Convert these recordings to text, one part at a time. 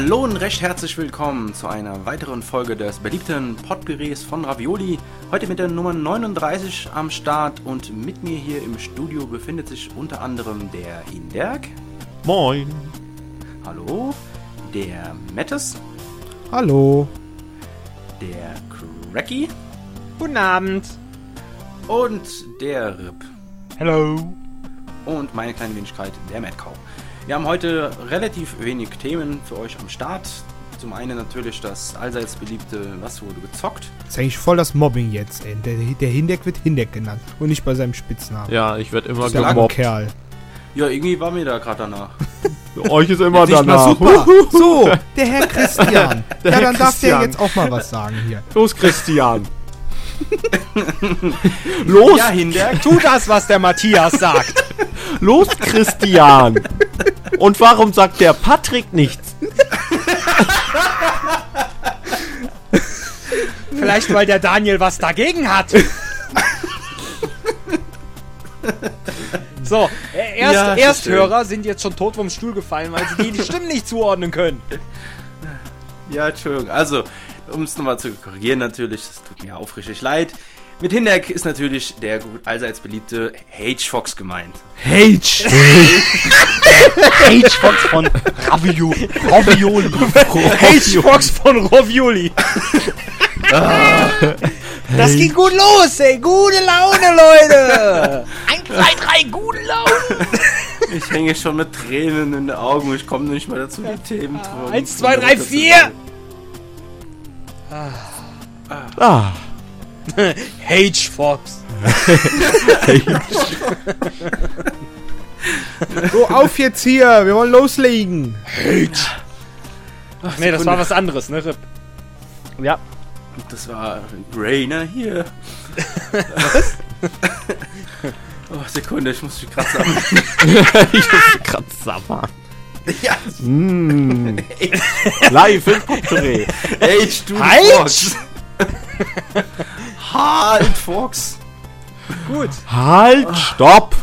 Hallo und recht herzlich willkommen zu einer weiteren Folge des beliebten Potpürés von Ravioli. Heute mit der Nummer 39 am Start und mit mir hier im Studio befindet sich unter anderem der Hinderk. Moin. Hallo. Der Mettes. Hallo. Der Cracky. Guten Abend. Und der Rip. Hello. Und meine kleine Wenigkeit, der Madcow. Wir haben heute relativ wenig Themen für euch am Start. Zum einen natürlich das allseits beliebte Was wurde gezockt? Das ist eigentlich voll das Mobbing jetzt, ey. Der, der Hindeck wird Hindeck genannt und nicht bei seinem Spitznamen. Ja, ich werde immer der gemobbt. Kerl. Ja, irgendwie war mir da gerade danach. Euch ist immer mal, danach. super. So, der Herr Christian. Der ja, Herr dann darf Christian. der jetzt auch mal was sagen hier. Los, Christian. los, Ja, Hinderk. Tu das, was der Matthias sagt. los, Christian. Und warum sagt der Patrick nichts? Vielleicht, weil der Daniel was dagegen hat. So, äh, Erst, Ja, Ersthörer sind jetzt schon tot vom Stuhl gefallen, weil sie die, die Stimmen nicht zuordnen können. Ja, Entschuldigung. Also, um es nochmal zu korrigieren natürlich, das tut mir aufrichtig leid. Mit Hinderk ist natürlich der gut allseits beliebte H-Fox gemeint. H. H-Fox von Ravio Ravioli. H-Fox von Ravioli. Das ging gut los, ey. Gute Laune, Leute. 1, 2, 3, gute Laune. Ich hänge schon mit Tränen in den Augen. Ich komme nicht mal dazu, die Themen zu. 1, 2, 3, 4. Ah, H-Fox. So, auf jetzt hier. Wir wollen loslegen. Nee, das war was anderes, ne, Rip? Ja. Das war Rainer hier. oh, Sekunde, ich muss mich gerade sammeln. ich muss grad sabbern. ja, Mm. Live im Potpourri. H, du! Fox. halt, Fox. Gut. Halt, stopp.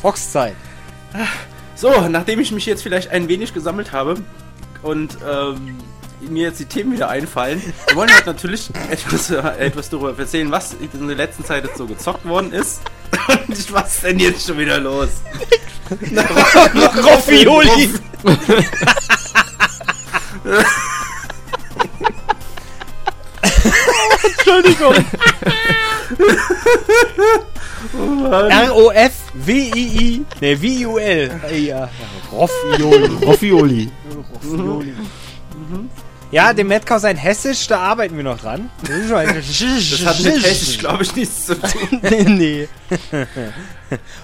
Fox-Zeit. So, nachdem ich mich jetzt vielleicht ein wenig gesammelt habe und ähm, mir jetzt die Themen wieder einfallen, wir wollen heute natürlich etwas, äh, etwas darüber erzählen, was in der letzten Zeit jetzt so gezockt worden ist. Und was ist denn jetzt schon wieder los? Roffioli. Entschuldigung. R-O-F-W-I-I. Ne, W-I-U-L. Ja. Roffioli. Roffioli. Roffioli. Ja, dem Metcau sein Hessisch, da arbeiten wir noch dran. Das, ist schon ein- Das hat mit Hessisch, glaube ich, nichts zu tun. nee.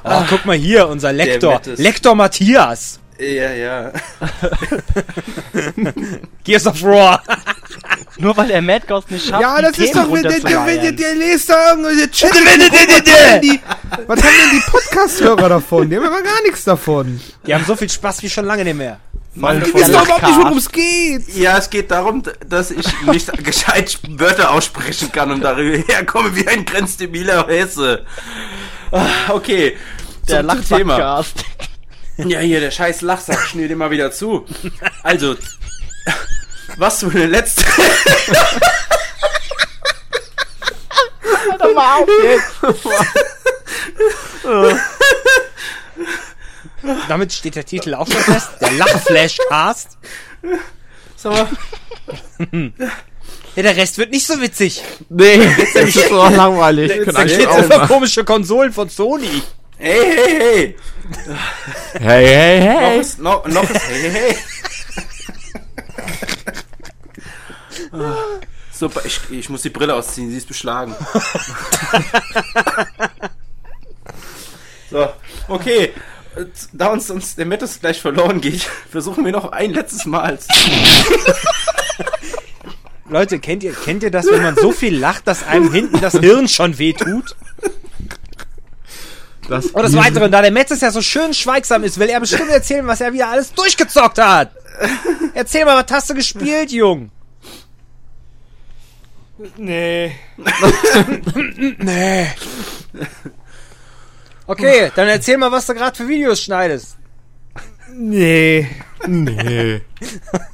Oh, guck mal hier, unser Lektor. Lektor Matthias. Ja, ja. Gears of War. Nur weil er Mad Ghost nicht schafft, Ja, die das ist Themen doch, der, der, der, runterzuleiern. der liest da irgendwelche Chat. Was haben denn die Podcast-Hörer davon? Die haben aber gar nichts davon. Die haben so viel Spaß wie schon lange nicht mehr. Die der wissen doch überhaupt nicht, worum es geht. Ja, es geht darum, dass ich nicht gescheit Wörter aussprechen kann und darüber herkomme wie ein grenzdebiler Hesse. Ah, Okay. Der zum Thema. Lachsackcast. Ja, hier, der scheiß Lachsack schnürt immer wieder zu. Also, was für eine letzte... Hör mal auf jetzt. Damit steht der Titel auch schon fest. Der Lachflashcast. Sag mal, Ja, der Rest wird nicht so witzig. Nee, das ist so langweilig. Eigentlich geht's auch über komische Konsolen von Sony. hey, hey, hey. Hey, hey, Noch hey. ist, noch, noch ist, hey, hey, hey. Ah, Super, ich, ich muss die Brille ausziehen, sie ist beschlagen. so, okay. Da uns, uns der Mettes gleich verloren geht, versuchen wir noch ein letztes Mal. Leute, kennt ihr, kennt ihr das, wenn man so viel lacht, dass einem hinten das Hirn schon wehtut? Das, Und des Weiteren, da der Metzes ja so schön schweigsam ist, will er bestimmt erzählen, was er wieder alles durchgezockt hat. Erzähl mal, was hast du gespielt, Jung? Nee. nee. Okay, dann erzähl mal, was du gerade für Videos schneidest. Nee. Nee.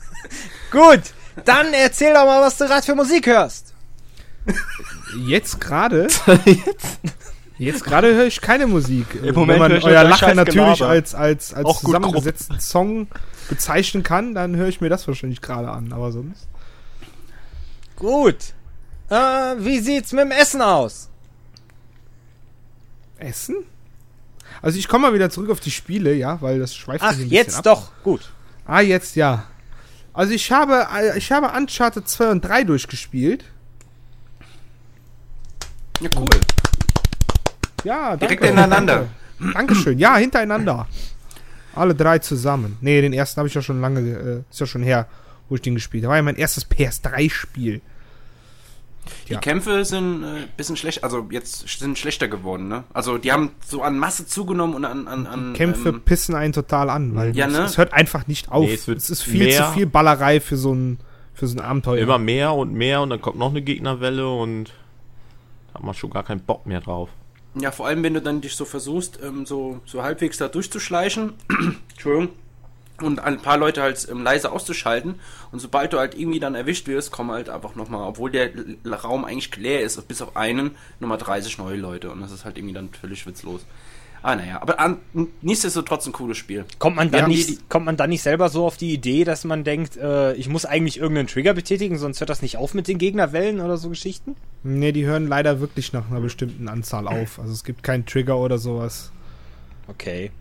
Gut, dann erzähl doch mal, was du gerade für Musik hörst. Jetzt gerade? Jetzt gerade höre ich keine Musik. Im Moment Wenn höre man euer dein Lachen natürlich Gelaber. als, als, als Auch gut zusammengesetzten Song bezeichnen kann, dann höre ich mir das wahrscheinlich gerade an. Aber sonst. Gut. Äh, wie sieht's mit dem Essen aus? Essen? Also ich komme mal wieder zurück auf die Spiele, ja, weil das schweift Ach, ein bisschen jetzt ab. doch. Gut. Ah, jetzt ja. Also ich habe, äh, ich habe Uncharted 2 und 3 durchgespielt. Ja, cool. Ja, Direkt danke. ineinander. Danke. Dankeschön. Ja, hintereinander. Alle drei zusammen. Nee, den ersten habe ich ja schon lange, äh, ist ja schon her, wo ich den gespielt habe. War ja mein erstes PS3-Spiel. Die Ja. Kämpfe sind ein äh, bisschen schlecht, also jetzt sind schlechter geworden, ne? Also die haben so an Masse zugenommen und an, an, an Kämpfe ähm, pissen einen total an, weil Ja, es, ne? es hört einfach nicht auf. Nee, es wird es ist viel mehr. zu viel Ballerei für so ein, für so ein Abenteuer. Immer mehr und mehr und dann kommt noch eine Gegnerwelle und da hat man schon gar keinen Bock mehr drauf. Ja, vor allem, wenn du dann dich so versuchst, ähm, so, so halbwegs da durchzuschleichen, Entschuldigung, und ein paar Leute halt ähm, leise auszuschalten. Und sobald du halt irgendwie dann erwischt wirst, kommen halt einfach nochmal, obwohl der Raum eigentlich leer ist, bis auf einen, nochmal 30 neue Leute. Und das ist halt irgendwie dann völlig witzlos. Ah, naja, aber an, nichtsdestotrotz ein cooles Spiel. Kommt man, dann nicht, die- kommt man dann nicht selber so auf die Idee, dass man denkt, äh, ich muss eigentlich irgendeinen Trigger betätigen, sonst hört das nicht auf mit den Gegnerwellen oder so Geschichten? Nee, die hören leider wirklich nach einer bestimmten Anzahl auf. Also es gibt keinen Trigger oder sowas. Okay.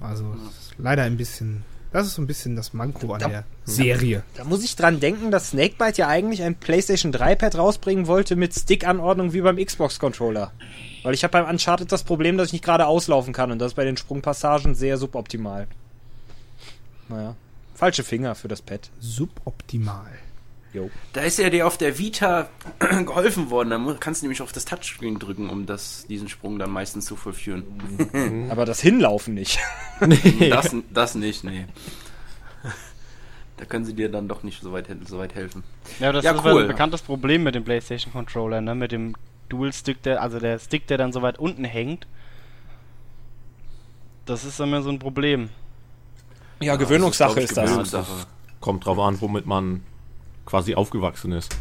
Also es ist leider ein bisschen. Das ist so ein bisschen das Manko an Da- der Serie. Da muss ich dran denken, dass Snakebite ja eigentlich ein PlayStation 3 Pad rausbringen wollte mit Stick-Anordnung wie beim Xbox-Controller. Weil ich habe beim Uncharted das Problem, dass ich nicht gerade auslaufen kann und das ist bei den Sprungpassagen sehr suboptimal. Naja. Falsche Finger für das Pad. Suboptimal. Jo. Da ist ja dir auf der Vita geholfen worden. Da kannst du nämlich auf das Touchscreen drücken, um das, diesen Sprung dann meistens zu vollführen. Aber das Hinlaufen nicht. Das, das nicht, nee. Da können sie dir dann doch nicht so weit, so weit helfen. Ja, das Ja, ist cool. ein bekanntes Problem mit dem PlayStation Controller, ne? Mit dem Dual Stick, der, also der Stick, der dann so weit unten hängt. Das ist immer so ein Problem. Ja, Gewöhnungssache das ist, ist, das. Gewöhnungssache. Kommt drauf an, womit man quasi aufgewachsen ist.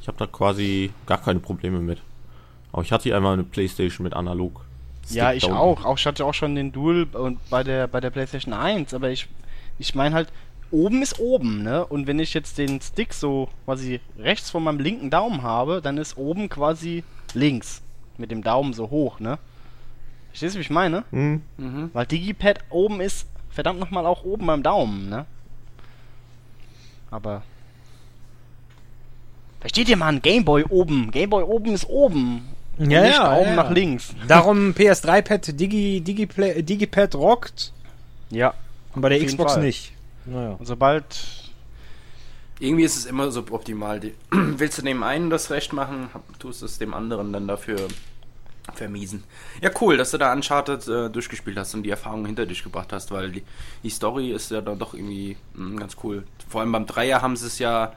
Ich habe da quasi gar keine Probleme mit. Aber ich hatte einmal eine Playstation mit analog. ja, Stick ich da unten. auch. Auch ich hatte auch schon den Dual und bei der bei der PlayStation 1, aber ich ich meine halt oben ist oben, ne? Und wenn ich jetzt den Stick so quasi rechts von meinem linken Daumen habe, dann ist oben quasi links mit dem Daumen so hoch, ne? Verstehst du, wie ich meine? Hm, Mhm. Weil Digipad oben ist verdammt nochmal auch oben beim Daumen, ne? Aber. Versteht ihr, Mann? Gameboy oben. Gameboy oben ist oben. Und Ja, nicht ja, Daumen ja. nach links. Darum PS3-Pad, Digi, Digiplay, Digipad rockt Ja. und bei der Xbox Fall. nicht. Naja. Und sobald. Irgendwie ist es immer suboptimal. Die- Willst du dem einen das Recht machen, tust es dem anderen dann dafür vermiesen. Ja, cool, dass du da Uncharted äh, durchgespielt hast und die Erfahrung hinter dich gebracht hast, weil die, die Story ist ja dann doch irgendwie mh, ganz cool. Vor allem beim Dreier haben sie es ja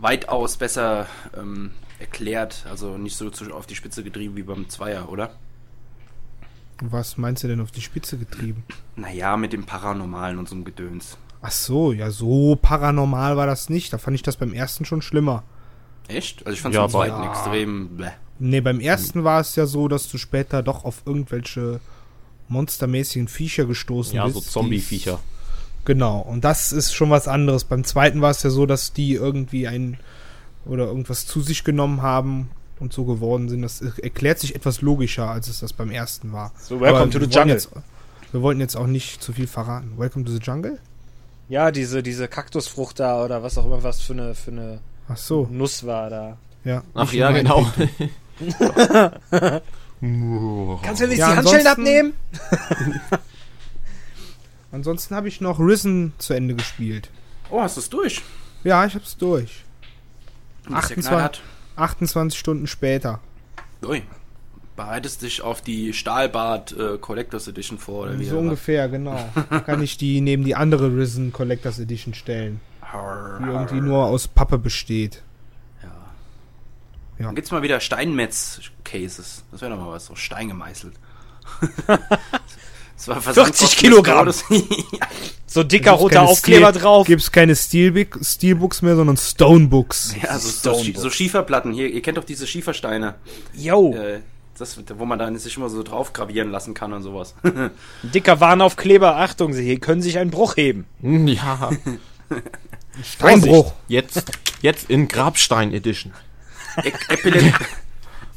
weitaus besser ähm, erklärt, also nicht so zu, auf die Spitze getrieben wie beim Zweier, oder? Was meinst du denn auf die Spitze getrieben? Naja, mit dem Paranormalen und so einem Gedöns. Ach so, ja, so paranormal war das nicht. Da fand ich das beim ersten schon schlimmer. Echt? Also ich fand Ja, es beim aber- zweiten extrem. Bleh. Nee, beim ersten war es ja so, dass du später doch auf irgendwelche monstermäßigen Viecher gestoßen ja, bist. so die- Zombie-Viecher. Genau, und das ist schon was anderes. Beim zweiten war es ja so, dass die irgendwie ein oder irgendwas zu sich genommen haben und so geworden sind. Das erklärt sich etwas logischer, als es das beim ersten war. So, welcome Aber to the jungle. Jetzt, wir wollten jetzt auch nicht zu viel verraten. Welcome to the Jungle? Ja, diese, diese Kaktusfrucht da oder was auch immer was für eine, für eine Ach so, Nuss war da. ja. Ach ja, genau. Kannst du nicht Ja, die Handschellen abnehmen? Ansonsten habe ich noch Risen zu Ende gespielt. Oh, hast du es durch? Ja, ich hab's durch. Das ist ja 28. knallhart. 28 Stunden später. Ui. Bereitest dich auf die Stahlbad äh, Collectors Edition vor, oder wie? So ungefähr, genau. Kann ich die neben die andere Risen Collectors Edition stellen, was? die irgendwie nur aus Pappe besteht. Ja. Ja. Dann gibt's mal wieder Steinmetz-Cases. Das wäre doch mal was, so Stein gemeißelt. Das war 40 Kilogramm. So dicker roter Aufkleber Steel- drauf. Gibt's keine Steelbook, Steelbooks mehr, sondern Stonebooks. ja, also so, Stonebook. so Schieferplatten. Hier, ihr kennt doch diese Schiefersteine. Yo, Äh, das, wo man dann sich immer so drauf gravieren lassen kann und sowas. ein dicker Warnaufkleber. Achtung, Sie hier können sich einen Bruch heben. Hm, Ja, Steinbruch. jetzt, jetzt in Grabstein Edition. E Epilep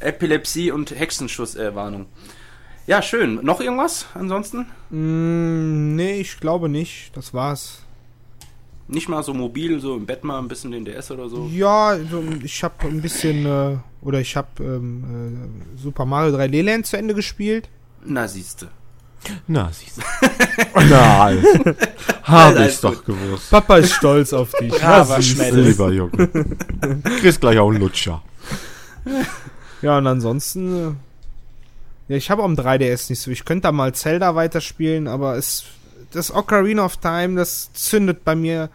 Epilepsie und Hexenschusswarnung. Äh, Warnung. Ja, schön. Noch irgendwas ansonsten? Mm, nee, ich glaube nicht. Das war's. Nicht mal so mobil, so im Bett mal ein bisschen den DS oder so? Ja, so, ich habe ein bisschen, äh, oder ich habe ähm, äh, Super Mario 3D Land zu Ende gespielt. Na, siehste. Na, siehst du. Na, hab Alles ich's doch gewusst. Papa ist stolz auf dich. Braver. Schmädel. Lieber Junge. Kriegst gleich auch einen Lutscher. Ja, und ansonsten, äh, ja, ich habe am 3DS nicht so. Ich könnte da mal Zelda weiterspielen, aber es, das Ocarina of Time, das zündet bei mir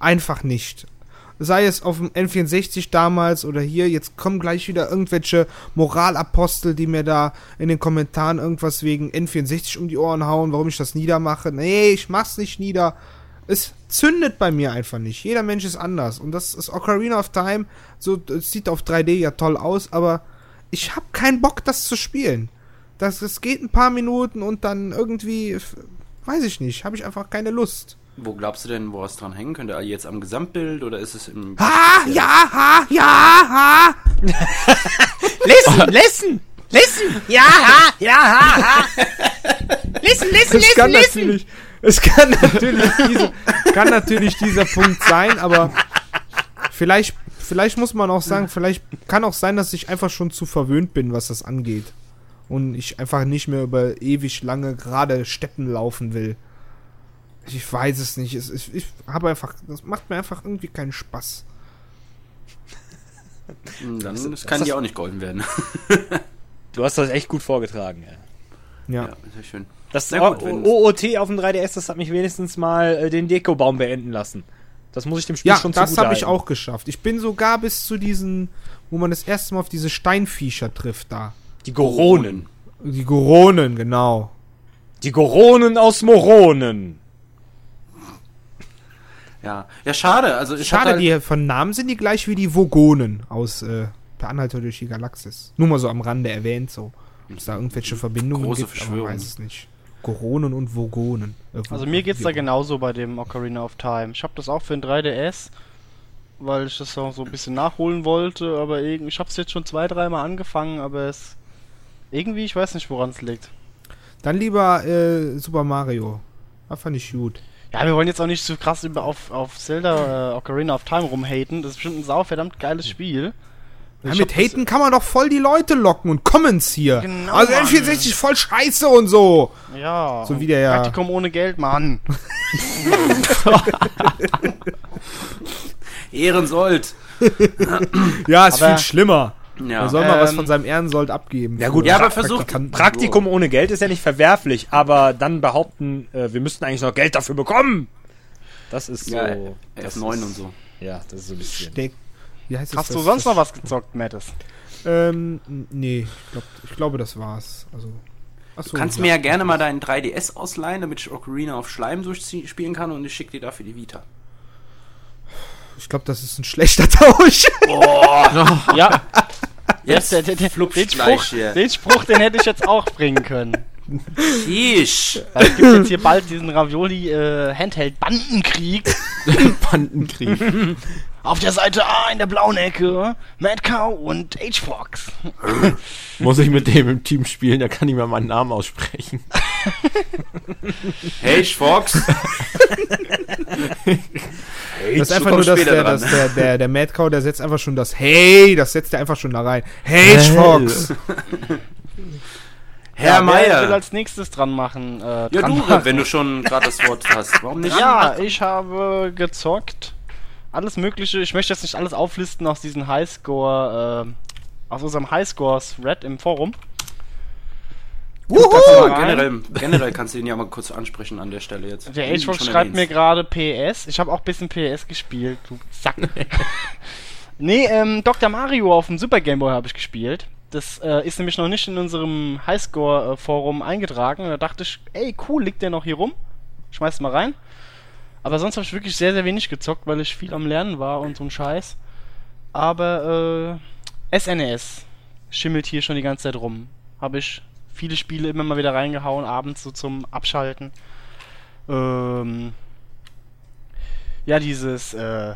einfach nicht. Sei es auf dem N64 damals oder hier, jetzt kommen gleich wieder irgendwelche Moralapostel, die mir da in den Kommentaren irgendwas wegen N64 um die Ohren hauen, warum ich das niedermache. Nee, ich mach's nicht nieder. Es zündet bei mir einfach nicht. Jeder Mensch ist anders. Und das ist Ocarina of Time. So, es sieht auf 3D ja toll aus, aber ich habe keinen Bock, das zu spielen. Das, das geht ein paar Minuten und dann irgendwie, weiß ich nicht, habe ich einfach keine Lust. Wo glaubst du denn, wo es dran hängen könnte? Jetzt am Gesamtbild oder ist es im. Ha, ja, ha, ja, ha. Listen, listen, listen. Ja, ha, ja, ha, ha. Listen, listen, Es kann natürlich, es kann natürlich, diese, kann natürlich dieser Punkt sein, aber vielleicht, vielleicht muss man auch sagen, vielleicht kann auch sein, dass ich einfach schon zu verwöhnt bin, was das angeht. Und ich einfach nicht mehr über ewig lange gerade Steppen laufen will. Ich weiß es nicht. Es, ich ich habe einfach, das macht mir einfach irgendwie keinen Spaß. Hm, Dann das kann dir auch nicht geholfen werden. Du hast das echt gut vorgetragen. Ja. Ja. ja, sehr schön. Das Na gut, OOT auf dem 3DS, das hat mich wenigstens mal äh, den Dekobaum beenden lassen. Das muss ich dem Spiel Ja, schon das zugute habe ich auch geschafft. Ich bin sogar bis zu diesen, wo man das erste Mal auf diese Steinviecher trifft da. Die Goronen. Die Goronen, genau. Die Goronen aus Moronen. Ja, ja, schade. Also ich Schade, halt, die von Namen sind die gleich wie die Vogonen aus äh, Per Anhalter durch die Galaxis. Nur mal so am Rande erwähnt, so. Ob es da irgendwelche Verbindungen Große gibt, aber weiß es nicht. Goronen und Vogonen. Äh, Also mir geht's da genauso bei dem Ocarina of Time. Ich habe das auch für ein 3DS, weil ich das auch so ein bisschen nachholen wollte, aber irgendwie, ich habe es jetzt schon zwei, dreimal angefangen, aber es irgendwie, ich weiß nicht, woran es liegt. Dann lieber äh, Super Mario. Das fand ich gut. Ja, wir wollen jetzt auch nicht so krass über auf, auf Zelda äh, Ocarina of Time rumhaten. Das ist bestimmt ein sau verdammt geiles Spiel. Ja, mit Haten kann man doch voll die Leute locken und Comments hier. Genau, also Mann. N64 ist voll scheiße und so. Ja. So wie der ja- Praktikum ohne Geld, Mann. Ehrensold. Ja, ist Aber- viel schlimmer. Ja. Er soll mal was Ähm, von seinem Ehrensold abgeben. Ja gut, Ja, aber versucht-. Praktikum ohne Geld ist ja nicht verwerflich, aber dann behaupten, äh, wir müssten eigentlich noch Geld dafür bekommen. Das ist so. Ja, das F9 ist, und so. Ja, das ist so ein bisschen. Steck. Wie heißt Hast das? du sonst noch was gezockt, Mattes? Ähm, nee, ich, glaub, ich glaube, das war's. Also. Achso, Du kannst mir ja gerne mal deinen 3DS ausleihen, damit ich Ocarina of Schleim durchspielen kann und ich schicke dir dafür die Vita. Ich glaube, das ist ein schlechter Tausch. Ja, Jetzt der, der, der, den, Spruch, hier. den Spruch, den hätte ich jetzt auch bringen können. Isch. Weil es gibt jetzt hier bald diesen Ravioli äh, Handheld Bandenkrieg. Bandenkrieg. Auf der Seite A in der blauen Ecke Mad Cow und H-Fox. Muss ich mit dem im Team spielen, der kann nicht mehr meinen Namen aussprechen. Hey, Fox. Das ist einfach nur, dass der, dass der, der, der Mad Cow, der setzt einfach schon das Hey, das setzt er einfach schon da rein. Hey, Hell. Fox. Herr Ja, wer will Meier. als nächstes dran machen? Äh, Ja, dran du, machen? wenn du schon gerade das Wort hast. Warum nicht? Ja, ich habe gezockt. Alles Mögliche. Ich möchte jetzt nicht alles auflisten aus diesem Highscore, äh, aus unserem Highscores-Red im Forum. Kannst generell, generell kannst du ihn ja mal kurz ansprechen an der Stelle jetzt. Der schon schreibt mir gerade PS. Ich habe auch ein bisschen PS gespielt, du Sack. nee, ähm, Dr. Mario auf dem Super Game Boy habe ich gespielt. Das äh, ist nämlich noch nicht in unserem Highscore-Forum eingetragen. Da dachte ich, ey, cool, liegt der noch hier rum? Schmeiß mal rein. Aber sonst habe ich wirklich sehr, sehr wenig gezockt, weil ich viel am Lernen war und so ein Scheiß. Aber äh, SNES schimmelt hier schon die ganze Zeit rum. Habe ich viele Spiele immer mal wieder reingehauen, abends so zum Abschalten. Ähm, ja, dieses, äh,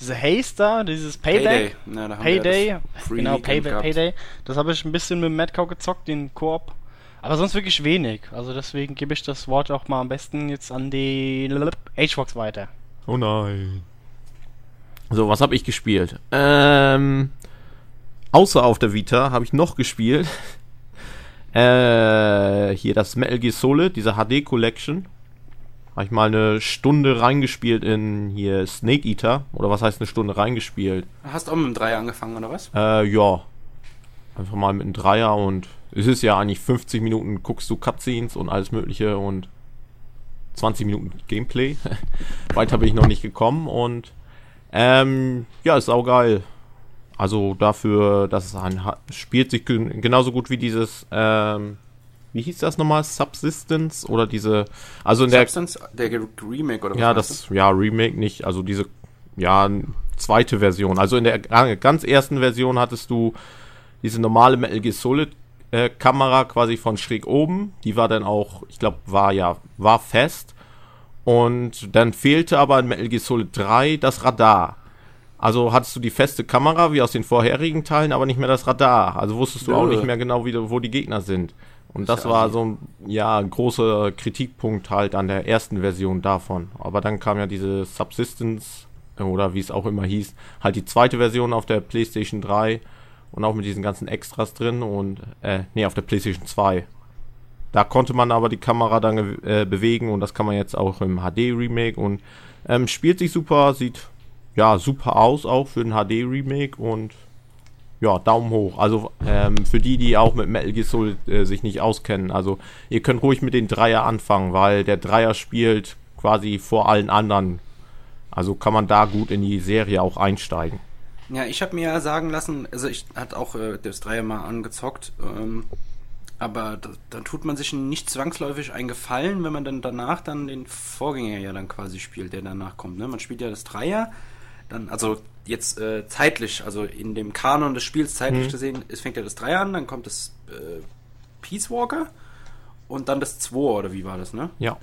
diese Haze da, dieses Payback. Payday, ja das Free genau, Payday, gehabt. Payday. Das habe ich ein bisschen mit Madcow gezockt, den Koop. Aber sonst wirklich wenig. Also deswegen gebe ich das Wort auch mal am besten jetzt an die H-Fox weiter. Oh nein. So, was habe ich gespielt? Ähm, außer auf der Vita habe ich noch gespielt. Äh, hier das Metal Gear Solid, diese HD Collection. Habe ich mal eine Stunde reingespielt in hier Snake Eater. Oder was heißt eine Stunde reingespielt? Hast auch mit dem Dreier angefangen, oder was? Äh, ja. Einfach mal mit einem Dreier und es ist ja eigentlich 50 Minuten guckst du Cutscenes und alles mögliche und 20 Minuten Gameplay. Weiter bin ich noch nicht gekommen und ähm, ja, ist auch geil. Also dafür, dass es ein spielt sich gen- genauso gut wie dieses ähm, wie hieß das nochmal? Subsistence oder diese also in der Substance, der Remake oder was ja, das, ja, Remake nicht, also diese, ja, zweite Version. Also in der ga- ganz ersten Version hattest du diese normale Metal Gear Solid äh, Kamera quasi von schräg oben. Die war dann auch, ich glaube, war ja, war fest. Und dann fehlte aber in Metal Gear Solid 3 das Radar. Also hattest du die feste Kamera wie aus den vorherigen Teilen, aber nicht mehr das Radar. Also wusstest du auch Nö. nicht mehr genau, wie, wo die Gegner sind. Und Das das war assi. so ein, ja, ein großer Kritikpunkt halt an der ersten Version davon. Aber dann kam ja diese Subsistence, äh, oder wie es auch immer hieß, halt die zweite Version auf der PlayStation 3 und auch mit diesen ganzen Extras drin und, äh, nee, auf der PlayStation 2. Da konnte man aber die Kamera dann äh, bewegen und das kann man jetzt auch im HD-Remake und ähm, spielt sich super, sieht ja super aus auch für ein HD-Remake und ja, Daumen hoch. Also ähm, für die, die auch mit Metal Gear Solid äh, sich nicht auskennen, also ihr könnt ruhig mit den Dreier anfangen, weil der Dreier spielt quasi vor allen anderen. Also kann man da gut in die Serie auch einsteigen. Ja, ich habe mir ja sagen lassen, also ich hatte auch äh, das Dreier mal angezockt, ähm, aber da, dann tut man sich nicht zwangsläufig einen Gefallen, wenn man dann danach dann den Vorgänger ja dann quasi spielt, der danach kommt. Ne? Man spielt ja das Dreier, dann, also jetzt äh, zeitlich, also in dem Kanon des Spiels zeitlich gesehen, es fängt ja das Dreier an, dann kommt das äh, Peace Walker und dann das 2 oder wie war das, ne? Ja.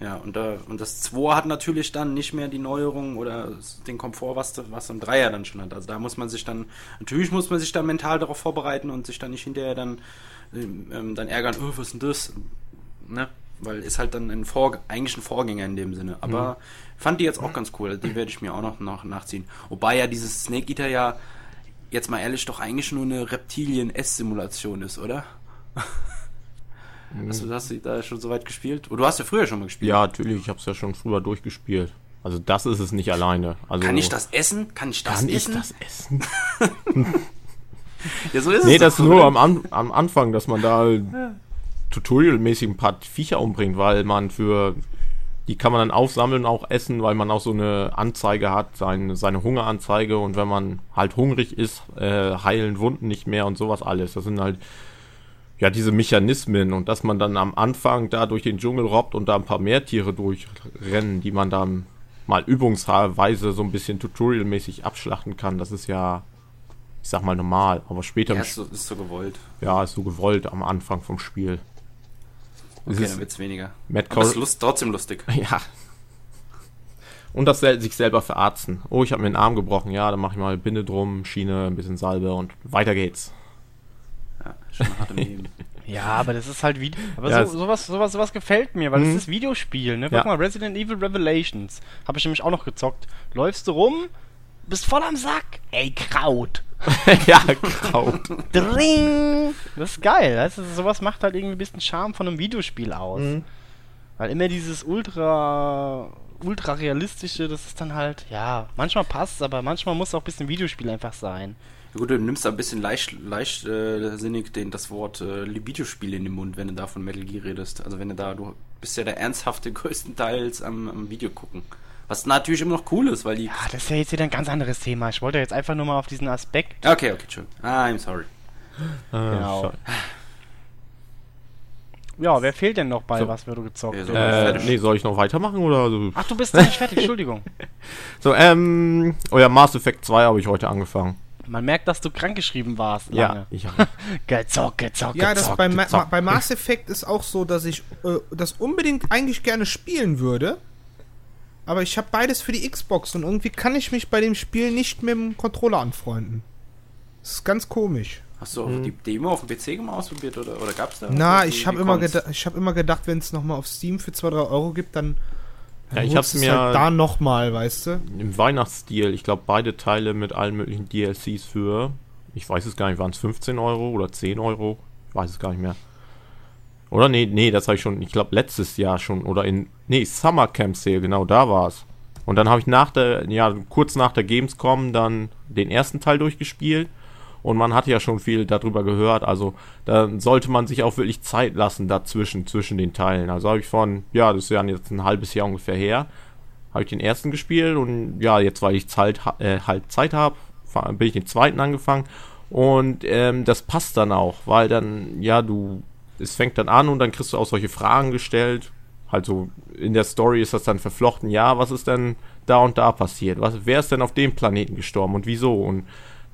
Ja, und, da, und das 2 hat natürlich dann nicht mehr die Neuerung oder den Komfort, was, was im Dreier dann schon hat. Also da muss man sich dann, natürlich muss man sich dann mental darauf vorbereiten und sich dann nicht hinterher dann, ähm, ähm, dann ärgern, oh, was ist denn das? Ne? Weil ist halt dann ein Vor eigentlich ein Vorgänger in dem Sinne. Aber fand die jetzt auch ganz cool. Die werde ich mir auch noch nach, nachziehen. Wobei ja dieses Snake Eater ja, jetzt mal ehrlich, doch eigentlich nur eine Reptilien-S-Simulation ist, oder? Hast du, hast du da schon so weit gespielt? Oh, du hast ja früher schon mal gespielt. Ja, natürlich, ich habe es ja schon früher durchgespielt. Also das ist es nicht alleine. Also Kann ich das essen? Kann ich das Kann ich essen? das essen? Ja, so ist Nee, es das ist nur oder? am, An am Anfang, dass man da tutorialmäßig ein paar Viecher umbringt, weil man für die kann man dann aufsammeln, auch essen, weil man auch so eine Anzeige hat, seine, seine Hungeranzeige und wenn man halt hungrig ist, äh, heilen Wunden nicht mehr und sowas alles. Das sind halt ja diese Mechanismen und dass man dann am Anfang da durch den Dschungel robbt und da ein paar Meertiere durchrennen, die man dann mal übungsweise so ein bisschen tutorialmäßig abschlachten kann, das ist ja, ich sag mal normal, aber später Ja, ist so, ist so gewollt. ja, ist so gewollt am Anfang vom Spiel. Es Okay, ist dann wird's weniger. Matt Aber es ist lust, trotzdem lustig. Ja. Und das sich selber verarzten. Oh, ich habe mir den Arm gebrochen. Ja, dann mache ich mal Binde drum, Schiene, ein bisschen Salbe und weiter geht's. Ja, schon hart im Leben. Ja, aber das ist halt wie. Aber Ja, so, sowas, sowas, sowas gefällt mir, weil Mhm. es ist Videospiel, ne? Guck Ja. mal, Resident Evil Revelations. Habe ich nämlich auch noch gezockt. Läufst du rum, bist voll am Sack. Ey, Kraut. ja, Kraut. Dring. Das ist geil. Weißt du, sowas macht halt irgendwie ein bisschen Charme von einem Videospiel aus. Mhm. Weil immer dieses ultra ultra realistische, das ist dann halt, ja, manchmal passt aber manchmal muss auch ein bisschen Videospiel einfach sein. Ja, gut, du nimmst da ein bisschen leicht, leicht äh, den, das Wort äh, Videospiel in den Mund, wenn du da von Metal Gear redest. Also wenn du da, du bist ja der ernsthafte größtenteils am, am Video gucken. Was natürlich immer noch cool ist, weil die. Ja, das ist ja jetzt wieder ein ganz anderes Thema. Ich wollte jetzt einfach nur mal auf diesen Aspekt. Okay, okay, schön. Ah, I'm sorry. Genau. schade. Ja, wer fehlt denn noch bei So. was, du gezockt hast? so- Äh, fertig. nee, soll ich noch weitermachen oder so? Ach, du bist noch nicht fertig, Entschuldigung. So, ähm, oh ja, Mass Effect 2 habe ich heute angefangen. Man merkt, dass du krankgeschrieben warst. Ja, Lange. ich habe. Gezockt, gezockt, Ja, das gezockt. bei, Ma gezockt. bei Mass Effect ist auch so, dass ich äh, das unbedingt eigentlich gerne spielen würde. Aber ich habe beides für die Xbox und irgendwie kann ich mich bei dem Spiel nicht mit dem Controller anfreunden. Das ist ganz komisch. Hast du auch die Demo auf dem PC mal ausprobiert oder, oder gab's da? Na, ich habe immer, geda ich hab immer gedacht, wenn es nochmal auf Steam für 2, 3 Euro gibt, dann, dann Ja, ich hab's du's mir- halt da nochmal, weißt du? Im Weihnachtsstil, ich glaube, beide Teile mit allen möglichen DLCs für, ich weiß es gar nicht, waren es 15 Euro oder 10 Euro? Ich weiß es gar nicht mehr. Oder nee, nee, das habe ich schon, ich glaube, letztes Jahr schon, oder in, nee, Summer Camp Sale, genau, da war es. Und dann habe ich nach der, ja, kurz nach der Gamescom dann den ersten Teil durchgespielt. Und man hat ja schon viel darüber gehört, also da sollte man sich auch wirklich Zeit lassen dazwischen, zwischen den Teilen. Also habe ich von, ja, das ist ja jetzt ein halbes Jahr ungefähr her, habe ich den ersten gespielt. Und ja, jetzt weil ich Zeit, äh, halt Zeit habe, bin ich den zweiten angefangen. Und ähm, das passt dann auch, weil dann, ja, du, es fängt dann an und dann kriegst du auch solche Fragen gestellt, halt so in der Story ist das dann verflochten, ja, was ist denn da und da passiert, was, wer ist denn auf dem Planeten gestorben und wieso? Und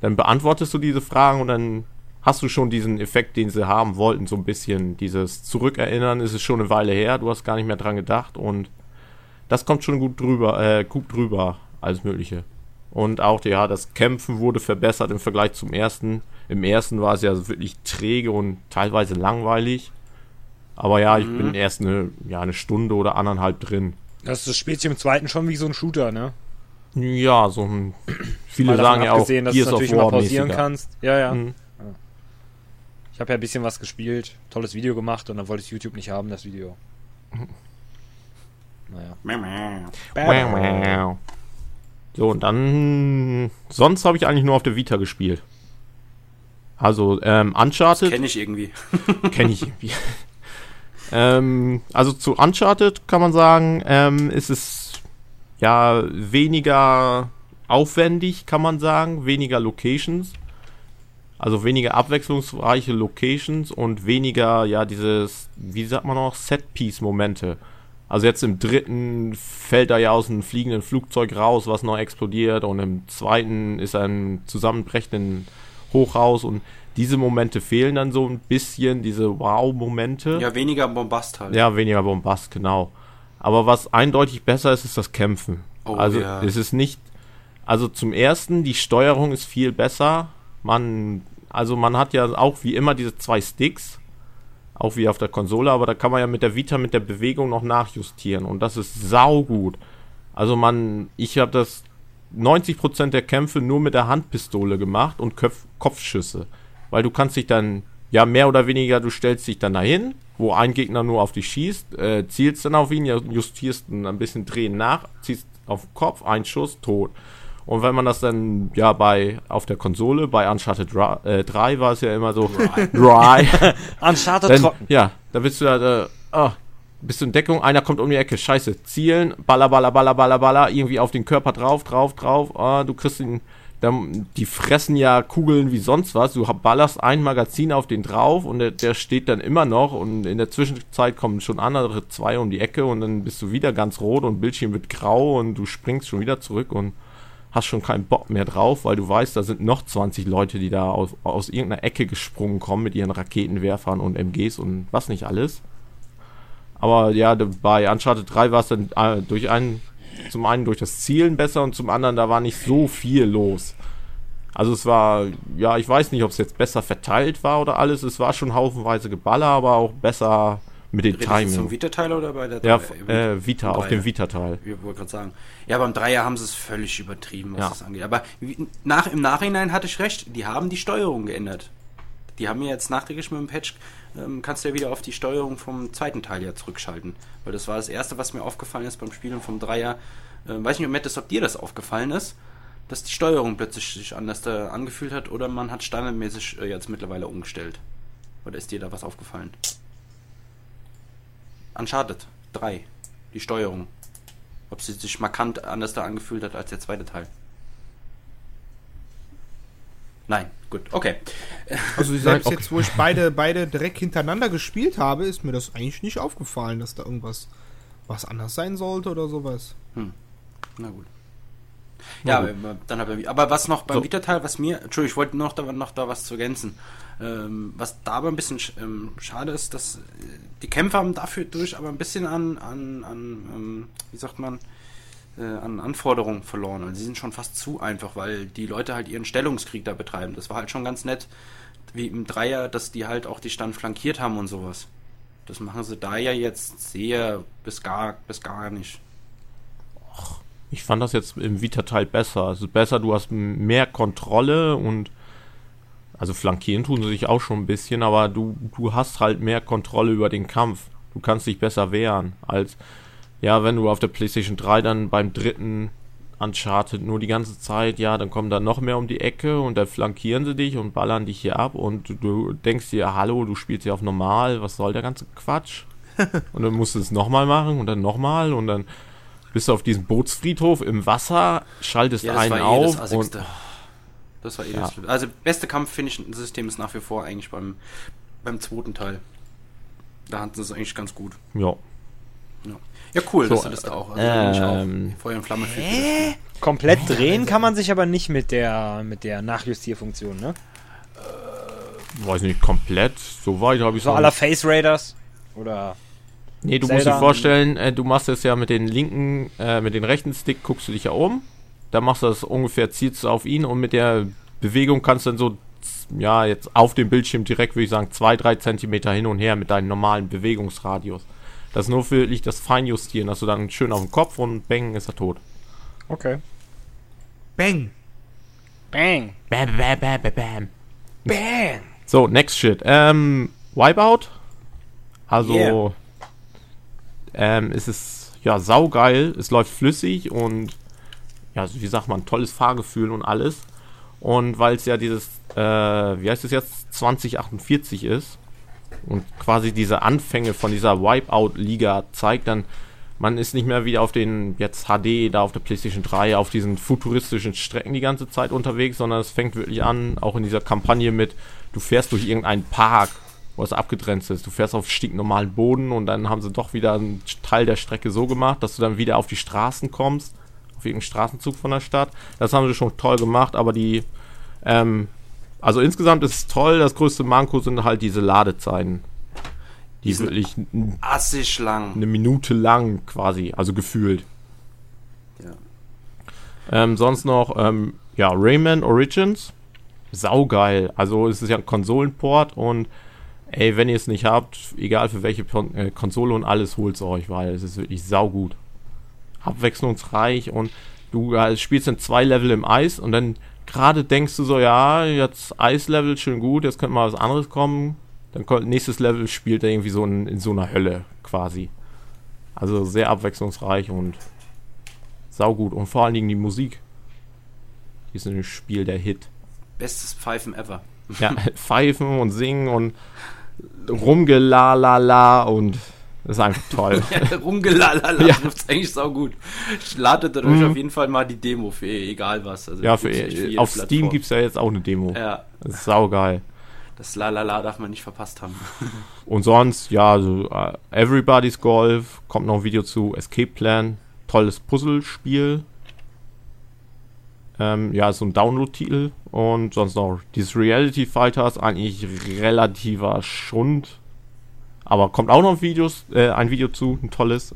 dann beantwortest du diese Fragen und dann hast du schon diesen Effekt, den sie haben wollten, so ein bisschen dieses Zurückerinnern, ist es schon eine Weile her, du hast gar nicht mehr dran gedacht und das kommt schon gut drüber, äh, gut drüber, alles Mögliche. Und auch, ja, das Kämpfen wurde verbessert im Vergleich zum ersten. Im ersten war es ja wirklich träge und teilweise langweilig. Aber ja, ich bin erst eine, ja, eine Stunde oder anderthalb drin. Das, das spielt sich im zweiten schon wie so ein Shooter, ne? Ja, so ein. Viele Mal sagen ja auch, dass du Gears of natürlich War pausieren mäßiger. kannst. Ja, ja. Mhm. Ich habe ja ein bisschen was gespielt, tolles Video gemacht und dann wollte ich YouTube nicht haben, das Video. Naja. Wow, wow. So, und dann. Sonst habe ich eigentlich nur auf der Vita gespielt. Also, ähm, Uncharted. Kenn ich irgendwie. Kenne ich irgendwie. ähm, also zu Uncharted kann man sagen, ähm, ist es ja weniger aufwendig, kann man sagen, weniger Locations. Also weniger abwechslungsreiche Locations und weniger, ja, dieses, wie sagt man noch, Set-Piece-Momente. Also jetzt im dritten fällt er ja aus einem fliegenden Flugzeug raus, was noch explodiert und im zweiten ist er im zusammenbrechenden Hochhaus und diese Momente fehlen dann so ein bisschen, diese Wow-Momente. Ja, weniger Bombast halt. Ja, weniger Bombast, genau. Aber was eindeutig besser ist, ist das Kämpfen. Oh, also ja. es ist nicht, also zum ersten, die Steuerung ist viel besser. Man, also man hat ja auch wie immer diese zwei Sticks, auch wie auf der Konsole, aber da kann man ja mit der Vita mit der Bewegung noch nachjustieren und das ist saugut. Also man, ich habe das 90% der Kämpfe nur mit der Handpistole gemacht und Köpf Kopfschüsse. Weil du kannst dich dann, ja, mehr oder weniger, du stellst dich dann dahin, wo ein Gegner nur auf dich schießt, äh, zielst dann auf ihn, ja, justierst ihn ein bisschen drehen nach, ziehst auf den Kopf, ein Schuss, tot. Und wenn man das dann, ja, bei, auf der Konsole, bei Uncharted 3, äh, 3 war es ja immer so, dry. Uncharted Dann, trocken. ja, da bist du da, äh, ah, bist du in Deckung, einer kommt um die Ecke, scheiße, zielen, baller, baller, baller, baller, baller, irgendwie auf den Körper drauf, drauf, drauf, ah, du kriegst ihn, die fressen ja Kugeln wie sonst was, du ballerst ein Magazin auf den drauf und der, der steht dann immer noch und in der Zwischenzeit kommen schon andere zwei um die Ecke und dann bist du wieder ganz rot und Bildschirm wird grau und du springst schon wieder zurück und hast schon keinen Bock mehr drauf, weil du weißt, da sind noch 20 Leute, die da aus, aus irgendeiner Ecke gesprungen kommen mit ihren Raketenwerfern und MGs und was nicht alles. Aber ja, bei Uncharted 3 war es dann äh, durch einen, zum einen durch das Zielen besser und zum anderen, da war nicht so viel los. Also es war, ja, ich weiß nicht, ob es jetzt besser verteilt war oder alles. Es war schon haufenweise Geballer, aber auch besser mit den Redest du zum Timing. Vita-Teil oder bei der Ja, äh, Vita, auf dem? Vita-Teil. Ich wollte gerade sagen. Ja, beim Dreier haben sie es völlig übertrieben, was Ja. das angeht. Aber nach, im Nachhinein hatte ich recht. Die haben die Steuerung geändert. Die haben mir jetzt nachträglich mit dem Patch, ähm, kannst du ja wieder auf die Steuerung vom zweiten Teil ja zurückschalten. Weil das war das Erste, was mir aufgefallen ist beim Spielen vom Dreier. Ähm, weiß nicht, ob, Matt, ob dir das aufgefallen ist, dass die Steuerung plötzlich sich anders da angefühlt hat oder man hat standardmäßig äh, jetzt mittlerweile umgestellt. Oder ist dir da was aufgefallen? Uncharted 3, die Steuerung. Ob sie sich markant anders da angefühlt hat als der zweite Teil. Nein, gut, okay. Also selbst okay. jetzt, wo ich beide, beide direkt hintereinander gespielt habe, ist mir das eigentlich nicht aufgefallen, dass da irgendwas was anders sein sollte oder sowas. Na gut. Ja, aber, dann aber, aber was noch beim So. Vita-Teil, was mir, Entschuldigung, ich wollte noch da, noch da was zu ergänzen. Ähm, was da aber ein bisschen sch- ähm, schade ist, dass äh, die Kämpfer haben dafür durch aber ein bisschen an, an, an ähm, wie sagt man, an Anforderungen verloren. Also sie sind schon fast zu einfach, weil die Leute halt ihren Stellungskrieg da betreiben. Das war halt schon ganz nett, wie im Dreier, dass die halt auch die Stand flankiert haben und sowas. Das machen sie da ja jetzt sehr bis gar, bis gar nicht. Ich fand das jetzt im Vita-Teil besser. Also besser, du hast mehr Kontrolle und also flankieren tun sie sich auch schon ein bisschen, aber du, du hast halt mehr Kontrolle über den Kampf. Du kannst dich besser wehren, als ja, wenn du auf der PlayStation 3 dann beim dritten Uncharted nur die ganze Zeit, ja, dann kommen da noch mehr um die Ecke und dann flankieren sie dich und ballern dich hier ab und du, du denkst dir, hallo, du spielst ja auf normal, was soll der ganze Quatsch? und dann musst du es nochmal machen und dann nochmal und dann bist du auf diesem Bootsfriedhof im Wasser, schaltest Ja, das einen eh das auf und Assigste. Das war eh Ja. das. Also, beste Kampf-Finish-System ist nach wie vor eigentlich beim, beim zweiten Teil. Da hatten sie es eigentlich ganz gut. ja. Ja, cool, So, dass du das da auch. Also, ähm, auch Feuer und Flamme für. Spiel. Komplett drehen kann man sich aber nicht mit der, mit der Nachjustierfunktion, ne? weiß nicht, komplett, so weit habe ich So noch aller Face Raiders. Oder. Nee, du Zelda- musst dir vorstellen, äh, du machst es ja mit den linken, äh, mit den rechten Stick guckst du dich ja um. Dann machst du das ungefähr, zielst du auf ihn und mit der Bewegung kannst du dann so, ja, jetzt auf dem Bildschirm direkt, würde ich sagen, zwei, drei Zentimeter hin und her mit deinem normalen Bewegungsradius. Das ist nur für wirklich das Feinjustieren, dass du dann schön auf den Kopf und bang, ist er tot. Okay. Bang! Bang. Bam, bam, bam, bam, bam. Bang! So, next shit. Ähm, Wipeout. Also, Yeah. ähm, es ist ja saugeil. Es läuft flüssig und ja, wie sagt man, tolles Fahrgefühl und alles. Und weil es ja dieses, äh, wie heißt es jetzt, 2048 ist und quasi diese Anfänge von dieser Wipeout-Liga zeigt, dann man ist nicht mehr wie auf den jetzt HD da auf der PlayStation 3 auf diesen futuristischen Strecken die ganze Zeit unterwegs, sondern es fängt wirklich an, auch in dieser Kampagne mit, du fährst durch irgendeinen Park, wo es abgegrenzt ist. Du fährst auf stinknormalen Boden und dann haben sie doch wieder einen Teil der Strecke so gemacht, dass du dann wieder auf die Straßen kommst, auf irgendeinen Straßenzug von der Stadt. Das haben sie schon toll gemacht, aber die, ähm, also insgesamt ist es toll. Das größte Manko sind halt diese Ladezeiten. Die Die sind- wirklich Assig lang. eine Minute lang quasi, also gefühlt. Ja. Ähm, sonst noch, ähm, ja, Rayman Origins. Saugeil. Also es ist ja ein Konsolenport und ey, wenn ihr es nicht habt, egal für welche äh, Konsole und alles, holt's euch, weil es ist wirklich saugut. Abwechslungsreich und du äh, spielst in zwei Level im Eis und dann gerade denkst du so, ja, jetzt Eislevel schön gut, jetzt könnte mal was anderes kommen. Dann kommt nächstes Level spielt er irgendwie so in, in so einer Hölle quasi. Also sehr abwechslungsreich und saugut. Und vor allen Dingen die Musik. Die ist in dem Spiel der Hit. Bestes Pfeifen ever. Ja, pfeifen und singen und rumgelalala und das ist einfach toll. Rumgelalala Ja. trifft's eigentlich sau gut. Ladet euch Mhm. auf jeden Fall mal die Demo für egal was. Also ja, für, nicht jede auf Steam Plattform. gibt es ja jetzt auch eine Demo. Ja, Das ist saugeil. das Lalala darf man nicht verpasst haben. Und sonst, ja, so, äh, Everybody's Golf, kommt noch ein Video zu, Escape Plan, tolles Puzzlespiel. Ähm, ja, so ein Download-Titel. Und sonst noch dieses Reality Fighters, eigentlich relativer Schund. Aber kommt auch noch Videos, äh, ein Video zu, ein tolles.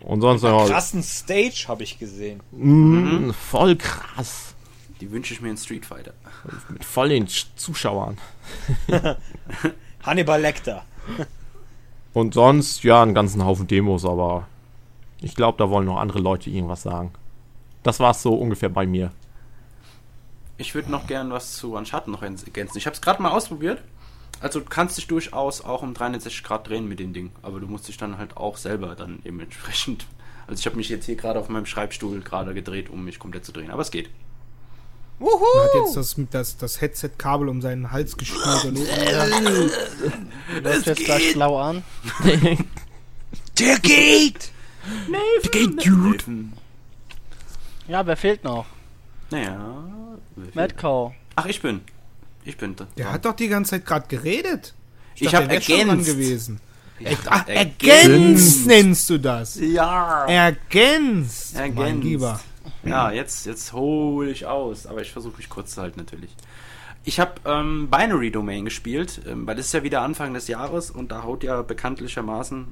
Und sonst noch, Krassen Stage habe ich gesehen. mh, voll krass. Die wünsche ich mir in Street Fighter. Mit voll den Sch- Zuschauern. Hannibal Lecter. Und sonst, ja, einen ganzen Haufen Demos, aber ich glaube, da wollen noch andere Leute irgendwas sagen. Das war's so ungefähr bei mir. Ich würde noch gern was zu Uncharted noch ergänzen. Ich habe es gerade mal ausprobiert. Also du kannst dich durchaus auch um 360 Grad drehen mit dem Ding, aber du musst dich dann halt auch selber dann eben entsprechend. Also ich habe mich jetzt hier gerade auf meinem Schreibstuhl gerade gedreht, um mich komplett zu drehen, aber es geht. Man hat jetzt das, das, das Headset-Kabel um seinen Hals geschnürt und Läuft jetzt gleich blau an. Der geht! Geht gut. Ja, wer fehlt noch? Naja. Mad Cow. Ach, ich bin. Ich bin. da. Der hat doch die ganze Zeit gerade geredet. Ich dachte, hab der wär schon dran ergänzt. gewesen. Ja, Ach, ergänzt. ergänzt nennst du das. Ja. Ergänzt. Mein Ergänzt. Lieber. Ja, jetzt, jetzt hole ich aus, aber ich versuche mich kurz zu halten natürlich. Ich habe ähm, Binary Domain gespielt, ähm, weil das ist ja wieder Anfang des Jahres und da haut ja bekanntlichermaßen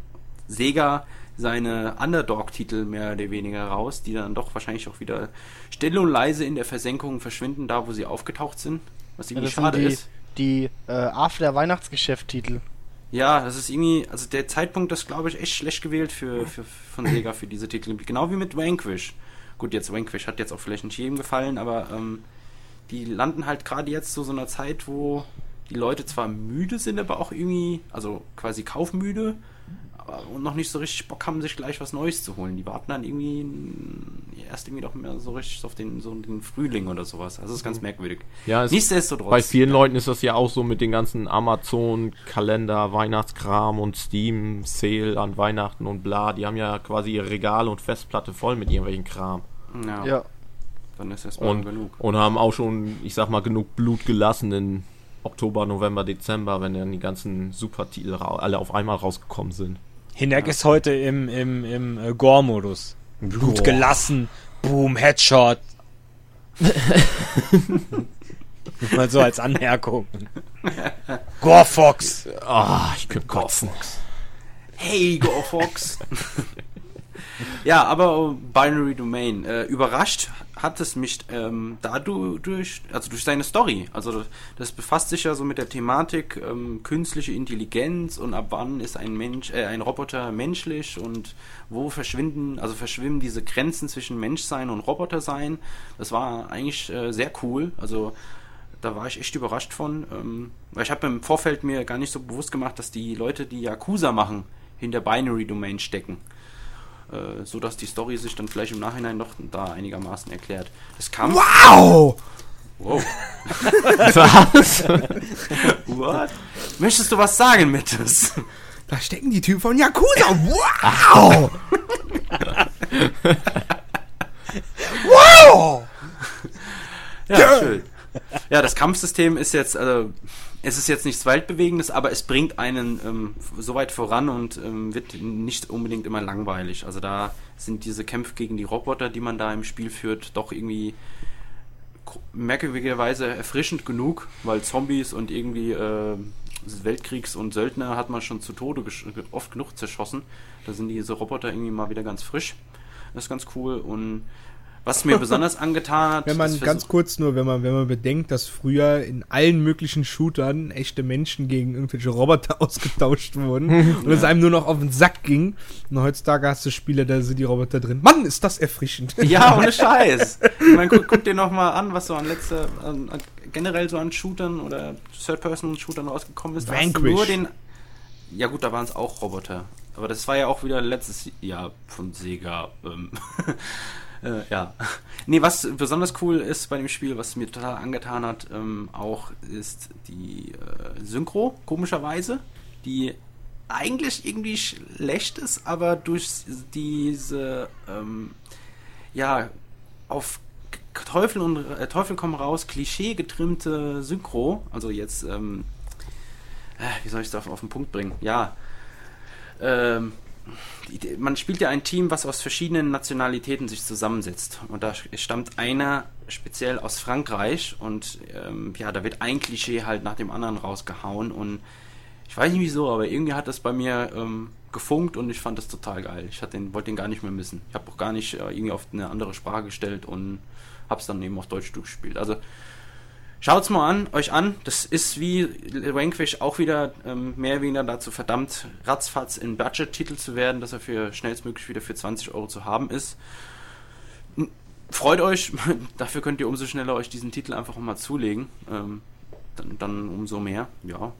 Sega seine Underdog-Titel mehr oder weniger raus, die dann doch wahrscheinlich auch wieder still und leise in der Versenkung verschwinden, da wo sie aufgetaucht sind. Was Ja, irgendwie das sind schade die, ist. die äh, After-Weihnachtsgeschäft-Titel. Ja, das ist irgendwie, also der Zeitpunkt ist, glaube ich, echt schlecht gewählt für, für, von Sega für diese Titel. Genau wie mit Vanquish. Gut, jetzt Vanquish hat jetzt auch vielleicht nicht jedem gefallen, aber ähm, die landen halt gerade jetzt zu so einer Zeit, wo die Leute zwar müde sind, aber auch irgendwie, also quasi kaufmüde und noch nicht so richtig Bock haben, sich gleich was Neues zu holen. Die warten dann irgendwie erst irgendwie doch mehr so richtig auf den, so den Frühling oder sowas. Also das ist ganz merkwürdig. Ja, es, Nichtsdestotrotz. bei vielen Leuten ist das ja auch so mit den ganzen Amazon-Kalender, Weihnachtskram und Steam, Sale an Weihnachten und bla. Die haben ja quasi ihr Regal und Festplatte voll mit irgendwelchen Kram. Ja, Ja. dann ist erstmal Und, genug. und haben auch schon, ich sag mal, genug Blut gelassen in Oktober, November, Dezember, wenn dann die ganzen Supertitel alle auf einmal rausgekommen sind. Hinek ist heute im, im, im äh, Gore-Modus. Blut Gore. gelassen, Boom, Headshot. Mal so als Anmerkung. Gore Fox. Ah, ich könnte kotzen. Hey, Go Fox! ja, aber Binary Domain. Äh, überrascht hat es mich ähm, dadurch, also durch seine Story. Also das befasst sich ja so mit der Thematik ähm, künstliche Intelligenz und ab wann ist ein Mensch, äh, ein Roboter menschlich und wo verschwinden, also verschwimmen diese Grenzen zwischen Menschsein und Robotersein. Das war eigentlich äh, sehr cool. Also da war ich echt überrascht von. Ähm, weil ich habe im Vorfeld mir gar nicht so bewusst gemacht, dass die Leute, die Yakuza machen, hinter Binary Domain stecken. Äh, so dass die Story sich dann vielleicht im Nachhinein noch da einigermaßen erklärt. Es kam. Wow! Wow. Was? What? Möchtest du was sagen, Mittes? Da stecken die Typen von Yakuza. Wow! wow! Ja, schön. Ja, das Kampfsystem ist jetzt, also, es ist jetzt nichts Weltbewegendes, aber es bringt einen ähm, so weit voran und ähm, wird nicht unbedingt immer langweilig. Also da sind diese Kämpfe gegen die Roboter, die man da im Spiel führt, doch irgendwie merkwürdigerweise erfrischend genug, weil Zombies und irgendwie äh, Weltkriegs- und Söldner hat man schon zu Tode oft genug zerschossen. Da sind diese Roboter irgendwie mal wieder ganz frisch. Das ist ganz cool und was mir besonders angetan hat, Wenn man ganz kurz nur, wenn man, wenn man bedenkt, dass früher in allen möglichen Shootern echte Menschen gegen irgendwelche Roboter ausgetauscht wurden und es einem nur noch auf den Sack ging. Und heutzutage hast du Spiele, da sind die Roboter drin. Mann, ist das erfrischend. Ja, ohne Scheiß. Ich meine, guck, guck dir noch mal an, was so an letzter, an, generell so an Shootern oder Third-Person-Shootern rausgekommen ist. Da hast du Vanquish. nur den. Ja gut, da waren es auch Roboter. Aber das war ja auch wieder letztes Jahr von Sega. Ähm, äh, ja. Nee, was besonders cool ist bei dem Spiel, was mir total angetan hat, ähm, auch ist die äh, Synchro, komischerweise, die eigentlich irgendwie schlecht ist, aber durch diese ähm, ja, auf Teufel und äh, Teufel kommen raus, Klischee getrimmte Synchro, also jetzt, ähm, äh, wie soll ich es auf, auf den Punkt bringen? Ja, ähm, man spielt ja ein Team, was aus verschiedenen Nationalitäten sich zusammensetzt. Und da stammt einer speziell aus Frankreich und ähm, ja, da wird ein Klischee halt nach dem anderen rausgehauen und ich weiß nicht wieso, aber irgendwie hat das bei mir ähm, gefunkt und ich fand das total geil. Ich den, wollte den gar nicht mehr missen. Ich habe auch gar nicht äh, irgendwie auf eine andere Sprache gestellt und hab's dann eben auf Deutsch durchgespielt. Also schaut's mal an, euch an. Das ist wie Vanquish auch wieder ähm, mehr oder weniger dazu verdammt, ratzfatz in Budget-Titel zu werden, dass er für schnellstmöglich wieder für 20 Euro zu haben ist. Freut euch, dafür könnt ihr umso schneller euch diesen Titel einfach mal zulegen. Ähm, dann, dann umso mehr, ja.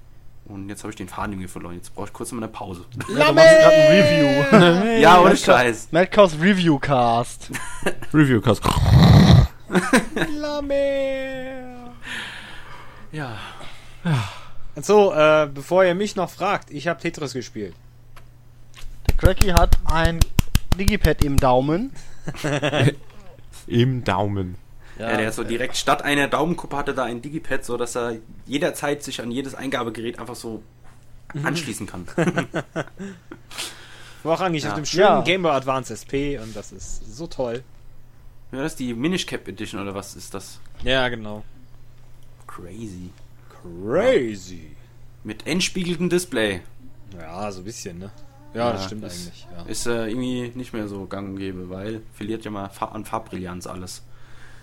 Und jetzt habe ich den Faden irgendwie verloren. Jetzt brauche ich kurz mal eine Pause. Ja, du machst gerade ein Review. ja, ohne Scheiß. Madcast Reviewcast. Reviewcast. Ja. So, äh, bevor ihr mich noch fragt, ich habe Tetris gespielt. Der Cracky hat ein Digipad im Daumen. Im Daumen. Ja, der hat so direkt statt einer Daumenkuppe hatte da ein Digipad, so dass er jederzeit sich an jedes Eingabegerät einfach so anschließen kann. Vorrangig Ja. auf dem schönen Ja. Game Boy Advance SP und das ist so toll. ja, das ist die Minish Cap Edition oder was ist das? Ja, genau. Crazy. Crazy. Mit entspiegeltem Display. Ja, so ein bisschen, ne? Ja, das Ja, stimmt das eigentlich. Ja. Ist äh, irgendwie nicht mehr so gang und gäbe, weil verliert ja mal an Farbbrillanz alles.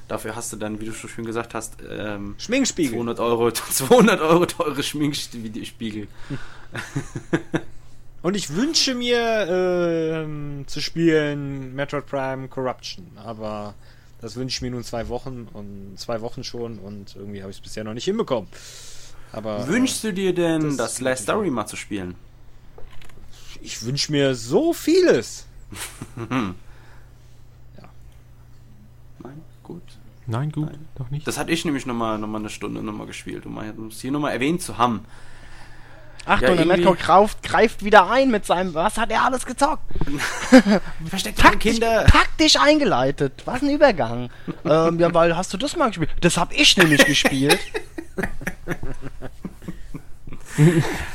Dafür hast du dann, wie du schon schön gesagt hast, ähm, Schminkspiegel. 200 Euro, 200 Euro teure Schminkspiegel. Und ich wünsche mir ähm, zu spielen Metroid Prime Corruption, aber das wünsche ich mir nun zwei Wochen und zwei Wochen schon und irgendwie habe ich es bisher noch nicht hinbekommen. Aber Wünschst du dir denn, das das, Last Story mal zu spielen? äh, ich wünsche mir so vieles. Nein? Gut. Nein, gut, Nein. doch nicht. Das hatte ich nämlich nochmal noch mal eine Stunde noch mal gespielt, um es hier nochmal erwähnt zu haben. Achtung, Ja, der Metro greift, greift wieder ein mit seinem. Was hat er alles gezockt? Versteckt Taktisch, Kinder! taktisch eingeleitet. Was ein Übergang. ähm, ja, weil hast du das mal gespielt? Das hab ich nämlich gespielt.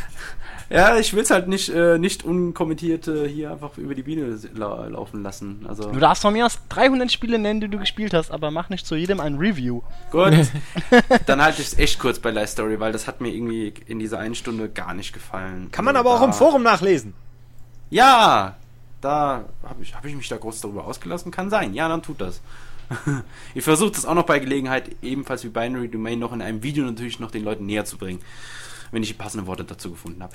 Ja, ich will es halt nicht, äh, nicht unkommentiert äh, hier einfach über die Biene la laufen lassen. Also Du darfst von mir aus 300 Spiele nennen, die du gespielt hast, aber mach nicht zu jedem ein Review. gut. Dann halte ich es echt kurz bei Last Story, weil das hat mir irgendwie in dieser einen Stunde gar nicht gefallen. Kann man Also aber auch im Forum nachlesen. Ja, da habe ich, hab ich mich da groß darüber ausgelassen. Kann sein. Ja, dann tut das. ich versuche das auch noch bei Gelegenheit, ebenfalls wie Binary Domain, noch in einem Video natürlich noch den Leuten näher zu bringen, wenn ich die passenden Worte dazu gefunden habe.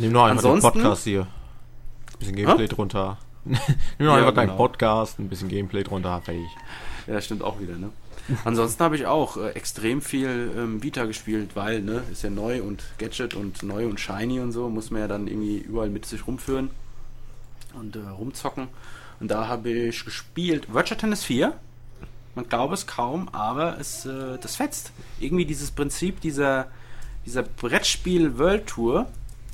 Nimm nur einfach den Ansonsten- Podcast hier. Ein bisschen Gameplay drunter. Nimm nur Ja, einfach deinen genau. Podcast, ein bisschen Gameplay drunter, fertig. Ja, stimmt auch wieder, ne? Ansonsten habe ich auch äh, extrem viel ähm, Vita gespielt, weil, ne, ist ja neu und Gadget und neu und shiny und so, muss man ja dann irgendwie überall mit sich rumführen und äh, rumzocken. Und da habe ich gespielt Virtua Tennis 4. Man glaube es kaum, aber es, äh, das fetzt. Irgendwie dieses Prinzip dieser, dieser Brettspiel World Tour.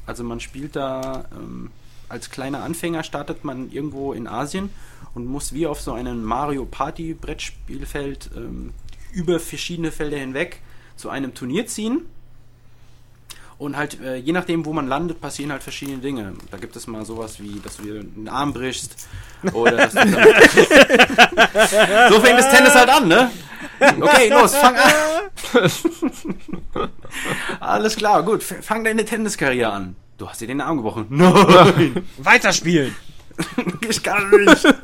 Also man spielt da ähm, als kleiner Anfänger startet man irgendwo in Asien und muss wie auf so einem Mario Party Brettspielfeld ähm, über verschiedene Felder hinweg zu einem Turnier ziehen. Und halt, äh, je nachdem, wo man landet, passieren halt verschiedene Dinge. Da gibt es mal sowas wie, dass du dir einen Arm brichst. Oder So fängt das Tennis halt an, ne? Okay, los, fang an. Alles klar, gut, fang deine Tenniskarriere an. Du hast dir den Arm gebrochen. Nein, Weiterspielen. ich kann nicht.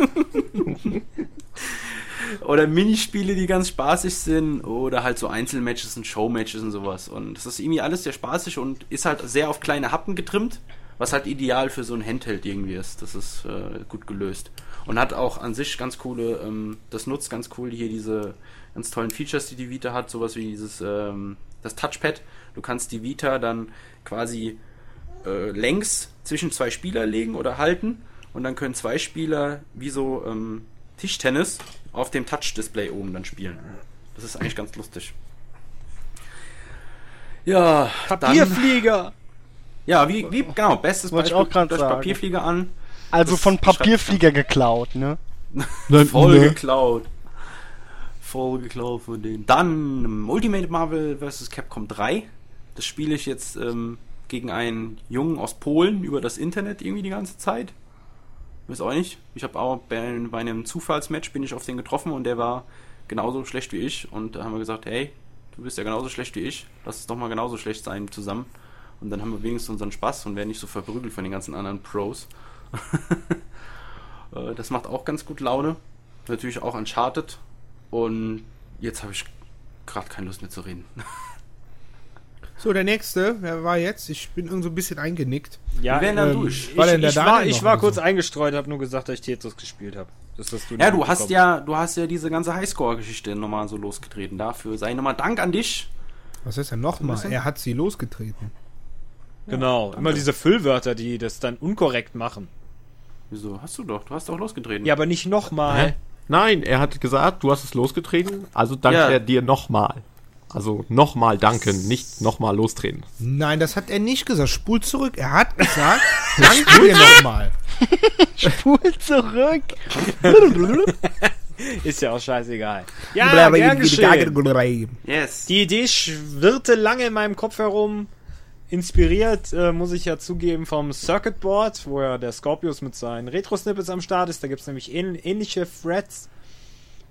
Oder Minispiele, die ganz spaßig sind. Oder halt so Einzelmatches und Showmatches und sowas. Und das ist irgendwie alles sehr spaßig und ist halt sehr auf kleine Happen getrimmt. Was halt ideal für so ein Handheld irgendwie ist. Das ist äh, gut gelöst. Und hat auch an sich ganz coole, ähm, das nutzt ganz cool hier diese ganz tollen Features, die die Vita hat. Sowas wie dieses, ähm, das Touchpad. Du kannst die Vita dann quasi äh, längs zwischen zwei Spieler legen oder halten und dann können zwei Spieler wie so ähm, Tischtennis auf dem Touch-Display oben dann spielen. Das ist eigentlich ganz lustig. Ja, dann, Papierflieger. Ja, wie, wie, genau, bestes Wollte ich Beispiel, auch grad durch sagen. Papierflieger an, Also Das von Papierflieger geklaut, ne? voll geklaut. Voll geklaut von denen. Dann Ultimate Marvel vs. Capcom 3. Das spiele ich jetzt ähm, gegen einen Jungen aus Polen über das Internet irgendwie die ganze Zeit. Weiß auch nicht. Ich habe auch bei, bei einem Zufallsmatch bin ich auf den getroffen und der war genauso schlecht wie ich. Und da haben wir gesagt, hey, du bist ja genauso schlecht wie ich. Lass es doch mal genauso schlecht sein zusammen. Und dann haben wir wenigstens unseren Spaß und werden nicht so verprügelt von den ganzen anderen Pros. Äh, das macht auch ganz gut Laune. Natürlich auch Uncharted. Und jetzt habe ich gerade keine Lust mehr zu reden. So, der nächste, wer war jetzt? Ich bin irgend so ein bisschen eingenickt. Ja, Wir werden dann ähm, durch. War ich, denn der ich war, ich war kurz so? eingestreut, habe nur gesagt, dass ich Tetris gespielt habe. Ja, du hast ja, du hast ja diese ganze Highscore-Geschichte nochmal so losgetreten. Dafür sei nochmal Dank an dich. Was ist denn nochmal? Er hat sie losgetreten. Genau, immer diese Füllwörter, die das dann unkorrekt machen. Wieso? Hast du doch. Du hast doch losgetreten. Ja, aber nicht nochmal. Hä? Nein, er hat gesagt, du hast es losgetreten, also dankt Ja. er dir nochmal. Also nochmal danken, nicht nochmal lostreten. Nein, das hat er nicht gesagt. Spul zurück. Er hat gesagt, danke dir nochmal. Spul zurück. Ist ja auch scheißegal. Ja, gern geschehen. Yes. Die Idee schwirrte lange in meinem Kopf herum. Inspiriert, äh, muss ich ja zugeben, vom Circuit Board, wo ja der Scorpius mit seinen Retro-Snippets am Start ist. Da gibt es nämlich ähn ähnliche Threads.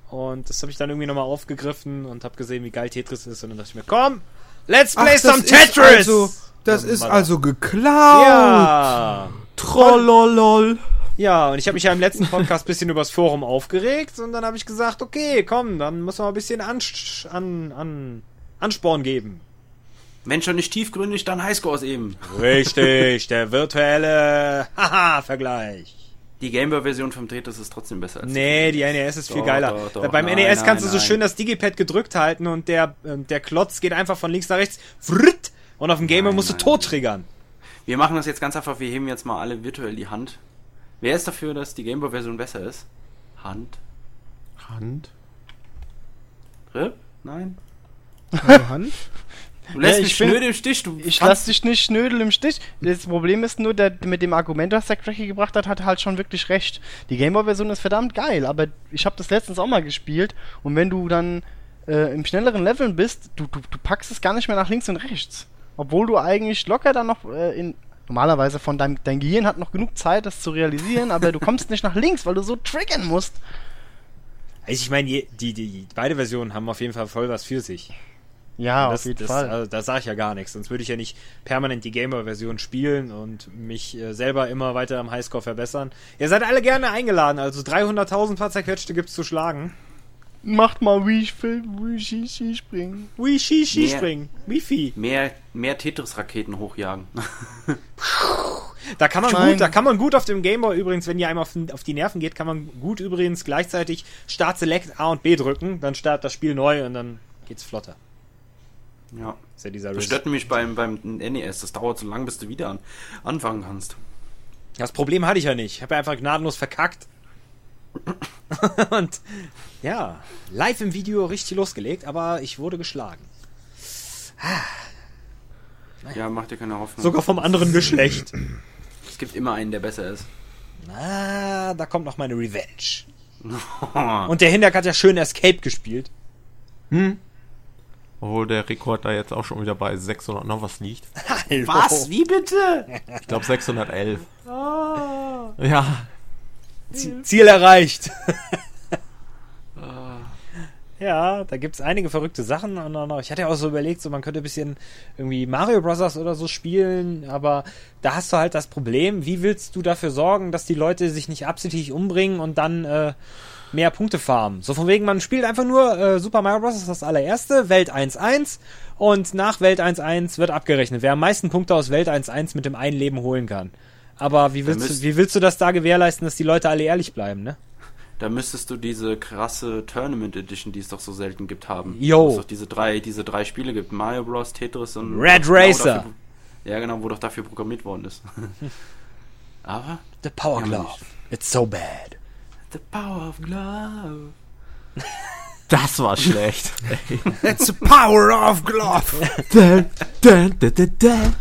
Und das habe ich dann irgendwie nochmal aufgegriffen und habe gesehen, wie geil Tetris ist. Und dann dachte ich mir, komm, let's play Ach, some Tetris! Also, das ist also geklaut. ja! Trollolol. Ja, und ich habe mich ja im letzten Podcast ein bisschen übers Forum aufgeregt und dann habe ich gesagt, okay, komm, dann müssen wir mal ein bisschen an, an, Ansporn geben. Wenn schon nicht tiefgründig, dann Highscores eben. Richtig, der virtuelle Haha-Vergleich. Die Gameboy-Version vom Tetris ist trotzdem besser als Nee, die NES ist viel Doch, geiler. doch, doch. Beim Nein, NES kannst nein, du so nein. schön das Digipad gedrückt halten und der, ähm, der Klotz geht einfach von links nach rechts. Fritt, und auf dem Gamer Nein, musst du tot triggern. Wir machen das jetzt ganz einfach, wir heben jetzt mal alle virtuell die Hand. Wer ist dafür, dass die Gameboy-Version besser ist? Hand. Hand. Rip? Nein? Hand. Du lässt Ja, mich ich bin- schnöde im Stich. Du Ich lass dich nicht schnödel im Stich. Das Problem ist nur, der, mit dem Argument, was der Cracky gebracht hat, hat halt schon wirklich recht. Die Gameboy-Version ist verdammt geil, aber ich habe das letztens auch mal gespielt und wenn du dann äh, im schnelleren Leveln bist, du, du, du packst es gar nicht mehr nach links und rechts. Obwohl du eigentlich locker dann noch äh, in. Normalerweise von deinem dein Gehirn hat noch genug Zeit, das zu realisieren, aber du kommst nicht nach links, weil du so triggern musst. Also ich meine, die, die, die beide Versionen haben auf jeden Fall voll was für sich. Ja, das, auf jeden das, Fall. Also, da sage ich ja gar nichts. Sonst würde ich ja nicht permanent die Gamer-Version spielen und mich äh, selber immer weiter am Highscore verbessern. Ihr seid alle gerne eingeladen. Also 300.000 paar zerquetschte gibt's zu schlagen. Macht mal Wii Wii Ski springen. Ui, Ski, Ski Mehr- springen. Wifi. mehr, mehr Tetris-Raketen hochjagen. Da kann man gut, da kann man gut auf dem Gameboy übrigens, wenn ihr einem auf, den- auf die Nerven geht, kann man gut übrigens gleichzeitig Start Select A und B drücken, dann startet das Spiel neu und dann geht's flotter. Ja. ist ja dieser Das stört nämlich beim, beim NES. Das dauert so lange, bis du wieder an, anfangen kannst. Das Problem hatte ich ja nicht. Ich habe ja einfach gnadenlos verkackt. und ja, live im Video richtig losgelegt, aber ich wurde geschlagen. Ja, mach dir keine Hoffnung. Sogar vom anderen Geschlecht. Es gibt immer einen, der besser ist. Ah, da kommt noch meine Revenge. Und der Hinterk hat ja schön Escape gespielt. Obwohl der Rekord da jetzt auch schon wieder bei 600 noch was liegt. Was? Wie bitte? Ich glaube 611. Ah. Ja, Ziel erreicht. ja, da gibt's einige verrückte Sachen. Und ich hatte ja auch so überlegt, so man könnte ein bisschen irgendwie Mario Bros. oder so spielen, aber da hast du halt das Problem, wie willst du dafür sorgen, dass die Leute sich nicht absichtlich umbringen und dann äh, mehr Punkte farmen? So von wegen, man spielt einfach nur äh, Super Mario Bros. das ist das allererste, Welt 1-1 und nach Welt 1-1 wird abgerechnet, wer am meisten Punkte aus Welt 1-1 mit dem einen Leben holen kann. Aber wie willst, du, wie willst du das da gewährleisten, dass die Leute alle ehrlich bleiben, ne? Da müsstest du diese krasse Tournament Edition, die es doch so selten gibt, haben. Yo. Wo es doch diese drei, diese drei Spiele gibt. Mario Bros, Tetris und... Red genau Racer. dafür- ja, genau, wo doch dafür programmiert worden ist. Aber... The Power Glove. It's so bad. The power of love. das war schlecht. That's the power of glove. Dun, dun, dun, dun, dun.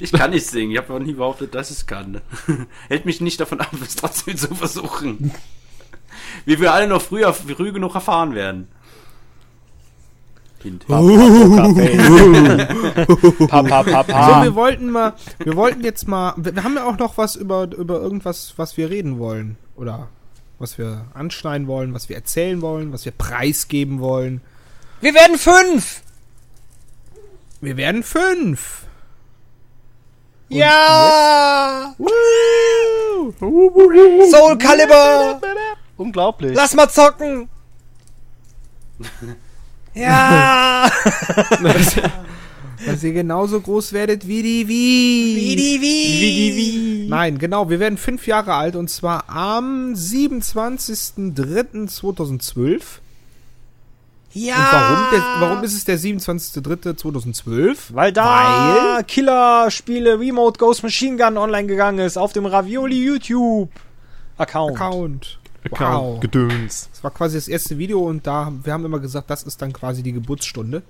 Ich kann nicht singen, ich habe noch nie behauptet, dass ich es kann. Hält mich nicht davon ab, es trotzdem zu versuchen. Wie wir alle noch früher früh genug erfahren werden. Papa, Papa. wir wollten mal, wir wollten jetzt mal, wir wir haben ja auch noch was über, über irgendwas, was wir reden wollen. Oder was wir anschneiden wollen, was wir erzählen wollen, was wir preisgeben wollen. Wir werden fünf! Wir werden fünf. Ja! Soul Calibur! Unglaublich. Lass mal zocken! Ja! Dass ihr genauso groß werdet wie die Wii. Wie die Wie. Nein, genau, wir werden fünf Jahre alt und zwar am 27.03.2012. Ja! Und warum, der, warum ist es der 27.03.2012? Weil da Killer-Spiele Remote Ghost Machine Gun online gegangen ist auf dem Ravioli YouTube Account. Account. Account, Wow. Gedöns. Das war quasi das erste Video und da, wir haben immer gesagt, das ist dann quasi die Geburtsstunde.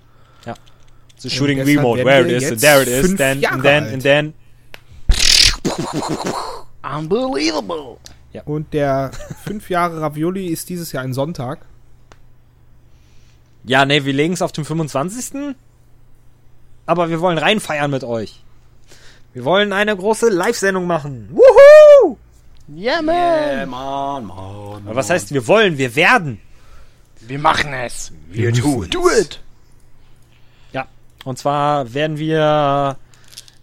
So shooting remote, where it wir is, there it is, then, Jahre and then, alt. and then. Unbelievable. Ja. Und der 5 Jahre Ravioli ist dieses Jahr ein Sonntag. Ja, ne, wir legen es auf den 25. Aber wir wollen reinfeiern mit euch. Wir wollen eine große Live-Sendung machen. Wuhu! Yeah, man! Yeah, Mann, Mann. Aber was heißt wir wollen? Wir werden. Wir machen es! Wir tun. Do it! Und zwar werden wir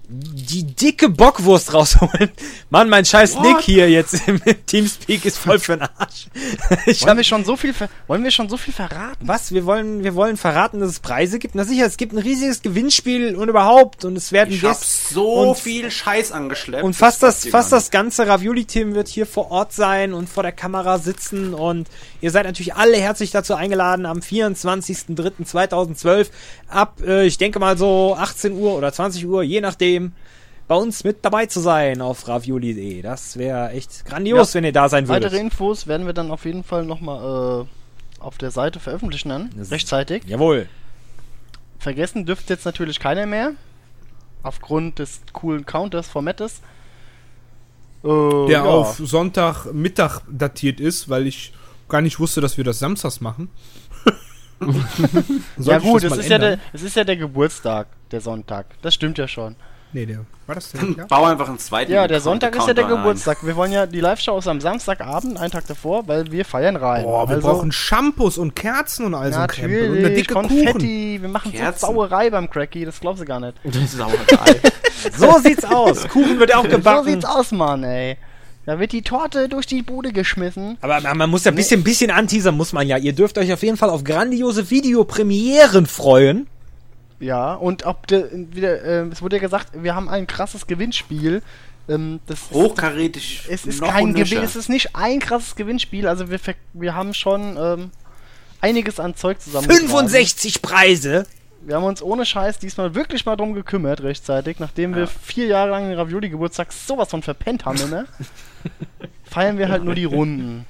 die dicke Bockwurst rausholen. Mann, mein scheiß What? Nick hier jetzt im Teamspeak ist voll für den Arsch. Ich Wollen hab, wir schon so viel, wollen wir schon so viel verraten? was? Wir wollen, wir wollen verraten, dass es Preise gibt. Na sicher, es gibt ein riesiges Gewinnspiel und überhaupt und es werden Ich Gäste so und- viel Scheiß angeschleppt. Und fast das, dir fast das ganze Ravioli-Team wird hier vor Ort sein und vor der Kamera sitzen. Und ihr seid natürlich alle herzlich dazu eingeladen, am 24.03.2012 ab, äh, ich denke mal so 18 Uhr oder 20 Uhr, je nachdem, bei uns mit dabei zu sein auf ravioli.de. Das wäre echt grandios, Ja. wenn ihr da sein würdet. Weitere Infos werden wir dann auf jeden Fall nochmal äh, auf der Seite veröffentlichen dann, Das- rechtzeitig. Jawohl. Vergessen dürfte jetzt natürlich keiner mehr. Aufgrund des coolen Counters-Formates. Äh, Der ja. auf Sonntagmittag datiert ist, weil ich gar nicht wusste, dass wir das samstags machen. Ja gut, es ist ja, der, es ist ja der Geburtstag, der Sonntag. Das stimmt ja schon. Nee, der. War das der? nicht. Ja? Bau einfach einen zweiten. Ja, der Sonntag ist ja der Account ein. Geburtstag. Wir wollen ja, die Live-Show ist am Samstagabend, einen Tag davor, weil wir feiern rein. Boah, wir Also, brauchen Shampoos und Kerzen und all so Krempel. Und eine Natürlich, dicke Kuchen. Konfetti. Wir machen Kerzen. so Sauerei beim Cracky, das glaubst du gar nicht. Geil. So sieht's aus. Kuchen wird auch So gebacken. sieht's aus, Mann, ey. Da wird die Torte durch die Bude geschmissen. Aber man, man muss ja ein bisschen, bisschen anteasern, muss man ja. Ihr dürft euch auf jeden Fall auf grandiose Videopremieren freuen. Ja, und ob de, wieder, äh, es wurde ja gesagt, wir haben ein krasses Gewinnspiel. Ähm, das ist, Hochkarätig. es ist noch kein. Gewinn, es ist nicht ein krasses Gewinnspiel. Also wir, ver- wir haben schon ähm, einiges an Zeug zusammen. 65 Preise. Wir haben uns ohne Scheiß diesmal wirklich mal drum gekümmert, rechtzeitig, nachdem wir vier Jahre lang den Ravioli-Geburtstag sowas von verpennt haben immer. feiern wir halt nur die Runden.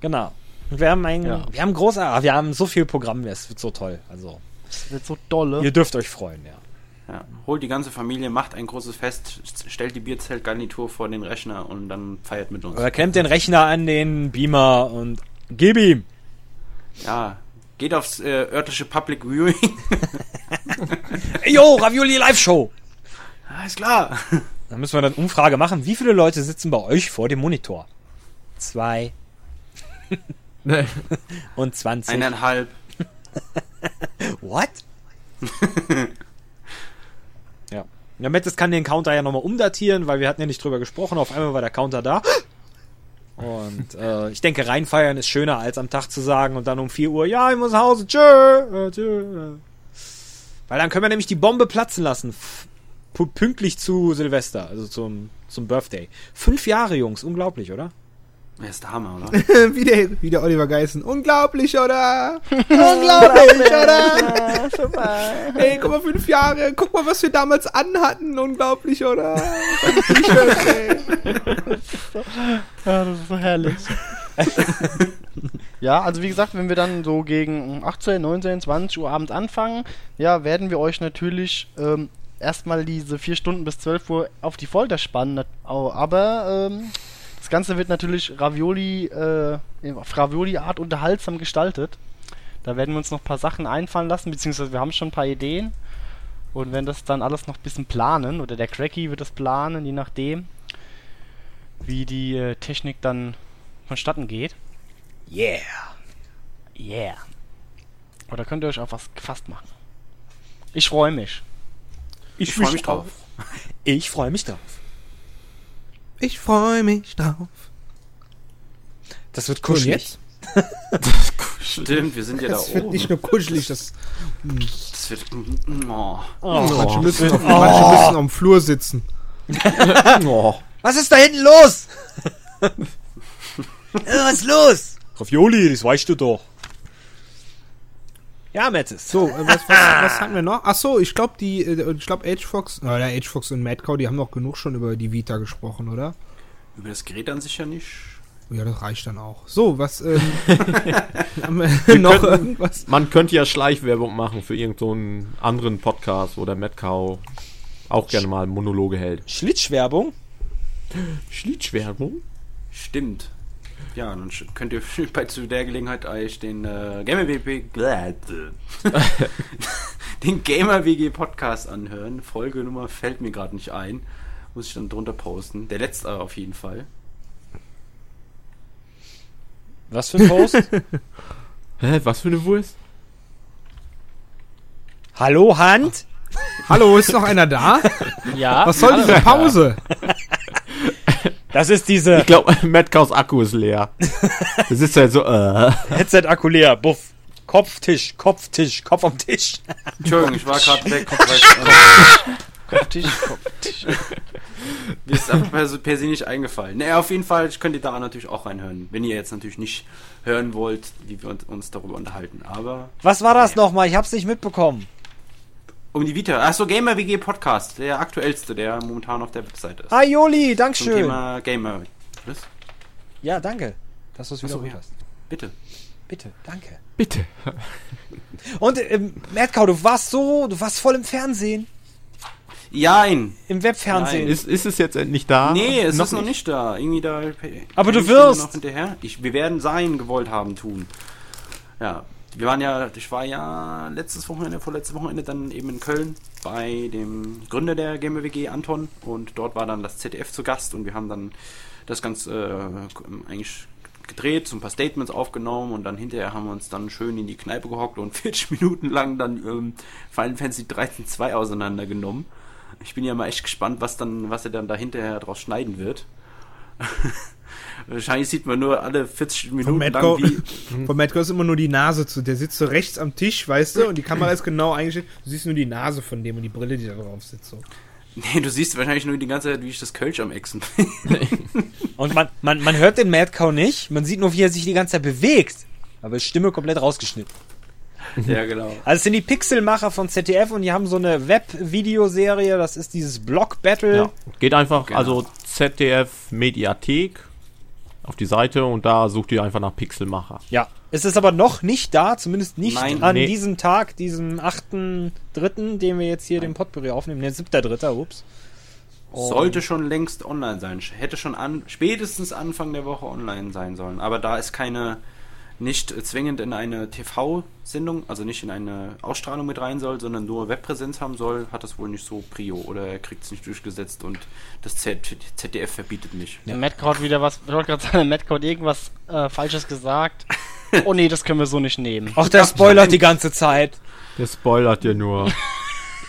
Genau. Wir haben ein, Ja. wir haben großartig, wir haben so viel Programm, es wird so toll. Also, Das wird so dolle. ihr dürft euch freuen, ja. Ja. Holt die ganze Familie, macht ein großes Fest, stellt die Bierzeltgarnitur vor den Rechner und dann feiert mit uns. Oder klemmt den Rechner an den Beamer und gib ihm. Ja, geht aufs äh, örtliche Public Viewing. Ey, Yo, Ravioli Live Show. Alles klar. Dann müssen wir dann Umfrage machen. Wie viele Leute sitzen bei euch vor dem Monitor? Zwei und 20. Eineinhalb. What? ja. Ja, Mettes kann den Counter ja nochmal umdatieren, weil wir hatten ja nicht drüber gesprochen. Auf einmal war der Counter da. Und äh, ich denke, reinfeiern ist schöner, als am Tag zu sagen und dann um 4 Uhr, ja, ich muss nach Hause, tschö, äh, tschö. Weil dann können wir nämlich die Bombe platzen lassen. Pünktlich zu Silvester, also zum, zum Birthday. Fünf Jahre, Jungs, unglaublich, oder? Wer ist der Hammer, oder? wie, der, wie der Oliver Geissen. Unglaublich, oder? Unglaublich, oder? Super. Ey, guck mal, fünf Jahre. Guck mal, was wir damals anhatten. Unglaublich, oder? Ja, das ist so herrlich. ja, also wie gesagt, wenn wir dann so gegen 18, 19, 20 Uhr abends anfangen, ja, werden wir euch natürlich ähm, erstmal diese vier Stunden bis 12 Uhr auf die Folter spannen. Aber ähm, das Ganze wird natürlich Ravioli, äh, auf Ravioli-Art unterhaltsam gestaltet. Da werden wir uns noch ein paar Sachen einfallen lassen, beziehungsweise wir haben schon ein paar Ideen. Und wenn das dann alles noch ein bisschen planen, oder der Cracky wird das planen, je nachdem, wie die äh, Technik dann vonstatten geht. Yeah. Yeah. Oder könnt ihr euch auf was gefasst machen. Ich freue mich. Ich freue mich drauf. Ich freue mich drauf. Ich freue mich drauf. Das wird kuschelig. jetzt? Stimmt, wir sind ja da Das wird oben. nicht nur kuschelig, das, Das wird. Oh. manche, müssen auf, manche müssen am Flur sitzen. Oh. Was ist da hinten los? Was ist los? Ravioli, das weißt du doch. Ja, Mettes. So, äh, was, was, was hatten wir noch? Ach so, ich glaube, die, äh, ich glaube, Age Fox, oder Fox und Mad Cow, die haben noch genug schon über die Vita gesprochen, oder? Über das Gerät an sich ja nicht. Ja, das reicht dann auch. So, was, ähm, haben wir noch könnten- irgendwas? Man könnte ja Schleichwerbung machen für irgendeinen so anderen Podcast, wo der Matt Cow auch gerne mal Monologe hält. Schlitzwerbung? Schlitzwerbung? Stimmt. Ja, dann könnt ihr bei zu der Gelegenheit euch den äh, Gamer WG den Gamer WG Podcast anhören. Folgenummer fällt mir gerade nicht ein. Muss ich dann drunter posten. Der letzte auf jeden Fall. Was für ein Post? Hä, was für eine Wurst? Hallo, Hand? Hallo, ist noch einer da? Ja. Was soll diese Pause? Das ist diese Ich glaube, Metcaus Akku ist leer. Das ist ja so, äh. Headset-Akku leer. Buff. Kopftisch, Kopftisch, Kopf am Tisch. Entschuldigung, ich war gerade weg. Kopftisch, Kopftisch. Mir ist einfach per, per se nicht eingefallen. Naja, auf jeden Fall könnt ihr da natürlich auch reinhören. Wenn ihr jetzt natürlich nicht hören wollt, wie wir uns- uns darüber unterhalten. Aber Was war das nochmal? Ich hab's nicht mitbekommen. Um die Vita. Achso, Gamer WG Podcast. Der aktuellste, der momentan auf der Webseite ist. Ah, Joli, Zum Dankeschön. Thema Gamer. Was? Ja, danke, dass du es wieder so, ja. hast. Bitte. Bitte, danke. Bitte. Und ähm, Madcow, du warst so, du warst voll im Fernsehen. Jein. Im Webfernsehen. Nein. Ist, ist es jetzt endlich da? Nee, es ist noch nicht da. Irgendwie da. Aber du wirst. Noch hinterher. Ich, wir werden sein, gewollt haben, tun. Ja. Wir waren ja, ich war ja letztes Wochenende, vorletztes Wochenende dann eben in Köln bei dem Gründer der Gamer WG, Anton. Und dort war dann das ZDF zu Gast und wir haben dann das Ganze äh, eigentlich gedreht, so ein paar Statements aufgenommen und dann hinterher haben wir uns dann schön in die Kneipe gehockt und 40 Minuten lang dann ähm, Final Fantasy 13 2 auseinandergenommen. Ich bin ja mal echt gespannt, was dann, was er dann da hinterher draus schneiden wird. Wahrscheinlich sieht man nur alle 40 Von Minuten Matko, lang, wie, von Matko ist immer nur die Nase zu. Der sitzt so rechts am Tisch, weißt du, und die Kamera ist genau eingestellt. Du siehst nur die Nase von dem und die Brille, die da drauf sitzt. So. Nee, du siehst wahrscheinlich nur die ganze Zeit, wie ich das Kölsch am Exen bin. Und man, man, man hört den Madcow nicht, man sieht nur, wie er sich die ganze Zeit bewegt. Aber ist Stimme komplett rausgeschnitten. ja, genau. Also es sind die Pixelmacher von ZDF und die haben so eine Web-Videoserie, das ist dieses Block Battle. Ja. Geht einfach, Genau. also ZDF Mediathek auf die Seite und da sucht ihr einfach nach Pixelmacher. Ja. Es ist aber noch nicht da, zumindest nicht Nein. an Nee. diesem Tag, diesem 8.3., den wir jetzt hier den Potpourri aufnehmen. Ne, 7.3., ups. Sollte schon längst online sein. Hätte schon an, spätestens Anfang der Woche online sein sollen. Aber da es keine, nicht zwingend in eine TV-Sendung, also nicht in eine Ausstrahlung mit rein soll, sondern nur Webpräsenz haben soll, hat das wohl nicht so Prio oder er kriegt es nicht durchgesetzt und das Z ZDF verbietet nicht. Der Madcode wieder was, ich wollte gerade sagen, Madcode irgendwas äh, Falsches gesagt. Oh nee, das können wir so nicht nehmen. Auch der spoilert die ganze Zeit. Der spoilert ja nur.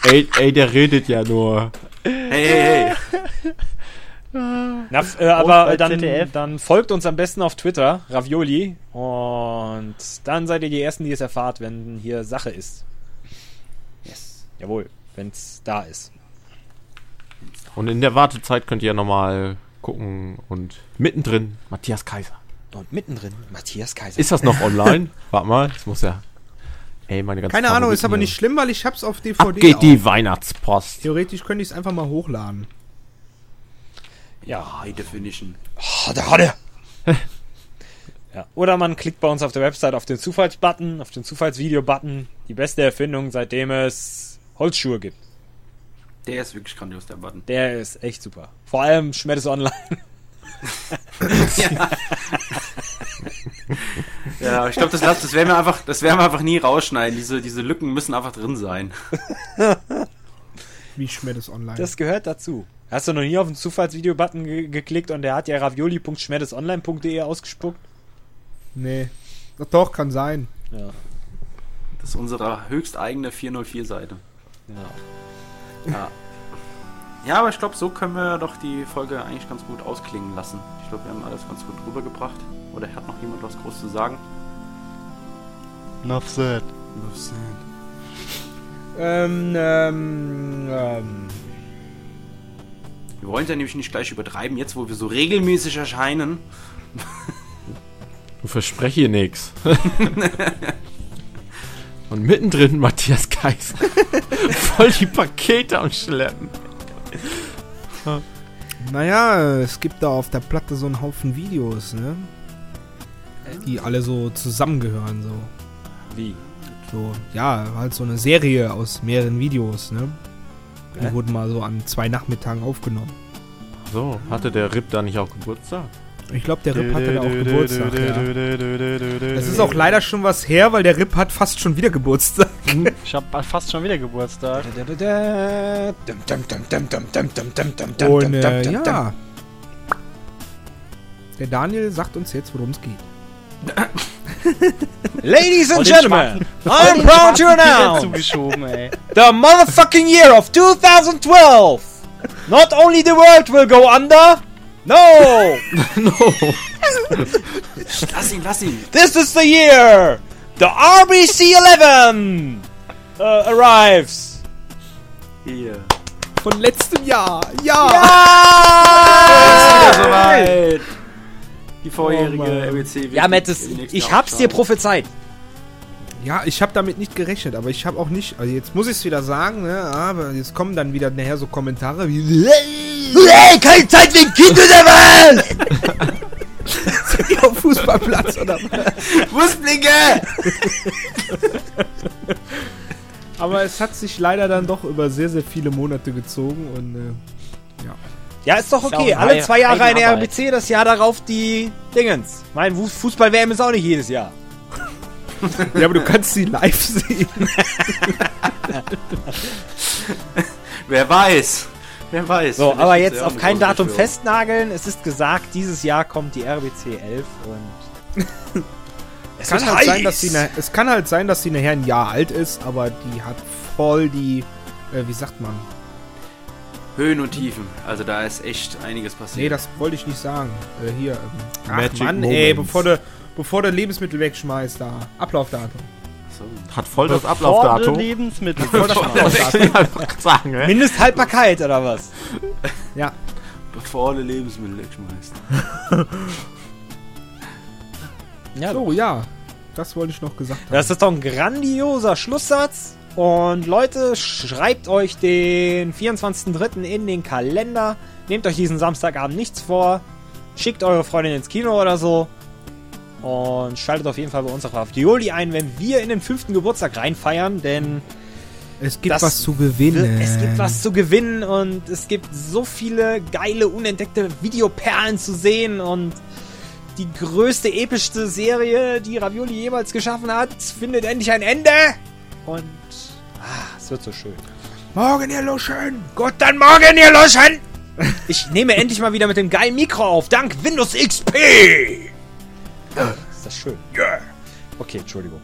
ey, ey, der redet ja nur. Hey, hey, hey. Na, äh, aber dann, dann folgt uns am besten auf Twitter, Ravioli. Und dann seid ihr die Ersten, die es erfahrt, wenn hier Sache ist. Yes. Jawohl, wenn es da ist. Und in der Wartezeit könnt ihr ja nochmal gucken und mittendrin Matthias Kaiser. Und mittendrin Matthias Kaiser. Ist das noch online? Warte mal, das muss ja. Ey, meine ganze Keine Ahnung, ist aber nicht schlimm, weil ich hab's auf DVD. Ab geht auch. die Weihnachtspost. Theoretisch könnte ich es einfach mal hochladen. Ja, High Definition. oh, da hat er. ja. Oder man klickt bei uns auf der Website auf den Zufallsbutton, auf den Zufallsvideo-Button. Die beste Erfindung, seitdem es Holzschuhe gibt. Der ist wirklich grandios, der Button. Der ist echt super. Vor allem Schmettes Online. Ja, ich glaube, das, das werden wir einfach, das werden wir einfach nie rausschneiden. Diese, diese Lücken müssen einfach drin sein. Wie Schmettes online. Das gehört dazu. Hast du noch nie auf den Zufallsvideo-Button ge geklickt und der hat ja ravioli.schmettesonline.de ausgespuckt? nee. Doch, doch, kann sein. Ja. Das ist unsere höchst eigene 404-Seite. ja. Ja. Ja, aber ich glaube, so können wir doch die Folge eigentlich ganz gut ausklingen lassen. Ich glaube, wir haben alles ganz gut rübergebracht. Oder hat noch jemand was groß zu sagen? Enough said. Ähm, ähm, ähm. Wir wollen ja nämlich nicht gleich übertreiben, jetzt wo wir so regelmäßig erscheinen. Du verspreche hier nix. Und mittendrin Matthias Kaiser. Voll die Pakete am Schleppen. Naja, es gibt da auf der Platte so einen Haufen Videos, ne? Die alle so zusammengehören, so. Wie? So, ja, halt so eine Serie aus mehreren Videos, ne? Die Hä? wurden mal so an zwei Nachmittagen aufgenommen. So, hatte der Rip da nicht auch Geburtstag? Ich glaube, der Rip hatte da auch Geburtstag. Ja. Das ist auch leider schon was her, weil der Rip hat fast schon wieder Geburtstag. Ich hab fast schon wieder Geburtstag. Und äh, ja. Der Daniel sagt uns jetzt, worum es geht. Ladies and gentlemen, I'm proud to schwarzen Peter announce the motherfucking year of 2012. Not only the world will go under. No, Lass ihn, lass ihn. this is the year the RBC 11 uh, arrives. Hier. Von letztem Jahr. Ja. Wieder Ja! soweit. Die vorjährige Oh wird Ja, Matt, das, ich hab's dir prophezeit. Ja, ich habe damit nicht gerechnet, aber ich habe auch nicht, also jetzt muss ich es wieder sagen, ne, aber jetzt kommen dann wieder nachher so Kommentare wie Hey, keine Zeit wegen Kind oder was? Seid ihr auf Fußballplatz oder was? Wurstblinke! Aber es hat sich leider dann doch über sehr, sehr viele Monate gezogen und äh, Ja, ist doch Ist okay. auch Alle zwei Jahre eine. RBC, das Jahr darauf die Dingens. Mein Fußball-WM ist auch nicht jedes Jahr. ja, aber du kannst sie live sehen. Wer weiß. Wer weiß. So, aber ist jetzt ja auf kein Datum festnageln. Es ist gesagt, dieses Jahr kommt die RBC 11 und. es kann halt sein, dass sie ne, es kann halt sein, dass sie nachher ein Jahr alt ist, aber die hat voll die, äh, wie sagt man? Höhen und Tiefen. Also da ist echt einiges passiert. Nee, das wollte ich nicht sagen. Äh, hier, ähm, ach Magic Mann, ey, Moments. bevor du, bevor du Lebensmittel wegschmeißt, da. Ablaufdatum. so. Hat voll das Ablaufdatum. Lebensmittel. Voll das Ablaufdatum. Ich einfach sagen, ey. Mindesthaltbarkeit oder was? Ja. Bevor du Lebensmittel wegschmeißt. Ja, So, ja. Das wollte ich noch gesagt haben. Das ist doch ein grandioser Schlusssatz. Und Leute, schreibt euch den 24.03. in den Kalender. Nehmt euch diesen Samstagabend nichts vor. Schickt eure Freundin ins Kino oder so. Und schaltet auf jeden Fall bei uns auf Ravioli ein, wenn wir in den fünften Geburtstag reinfeiern. Denn es gibt was zu gewinnen. es gibt was zu gewinnen und es gibt so viele geile, unentdeckte Videoperlen zu sehen. Und die größte, epischste Serie, die Ravioli jemals geschaffen hat, findet endlich ein Ende. Und ah, es wird so schön. Morgen, ihr Luschen! Gut, dann morgen, ihr Luschen! Ich nehme endlich mal wieder mit dem geilen Mikro auf, dank Windows XP! Ah, ist das schön. Okay, Entschuldigung.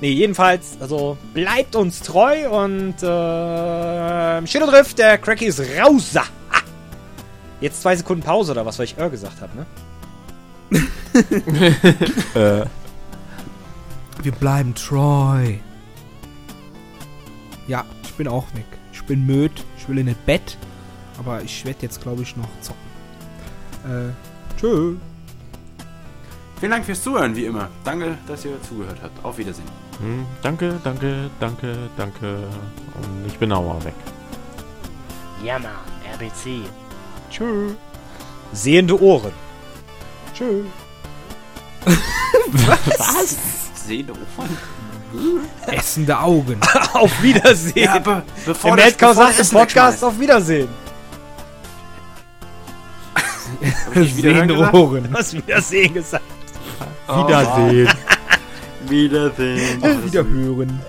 Nee, jedenfalls, also bleibt uns treu und äh, Shadow Drift, der Cracky ist raus. Ah. Jetzt zwei Sekunden Pause oder was, weil ich äh gesagt habe, ne? Äh, Wir bleiben treu. Ja, ich bin auch weg. Ich bin müde. Ich will in das Bett. Aber ich werde jetzt, glaube ich, noch zocken. Äh, tschö. Vielen Dank fürs Zuhören, wie immer. Danke, dass ihr zugehört habt. Auf Wiedersehen. hm, danke, danke, danke, danke. Und ich bin auch mal weg. Ja, Mann. RBC. Tschö. Sehende Ohren. Tschö. Sehen Ohren. Essende Augen. Auf Wiedersehen. Ja, be bevor Im bevor sagt im Podcast auf Wiedersehen. wegschmeißt. Hab ich nicht wieder Sehende gesagt? Ohren. Du hast Wiedersehen gesagt. Wiedersehen. Wiedersehen. Auf Wiederhören.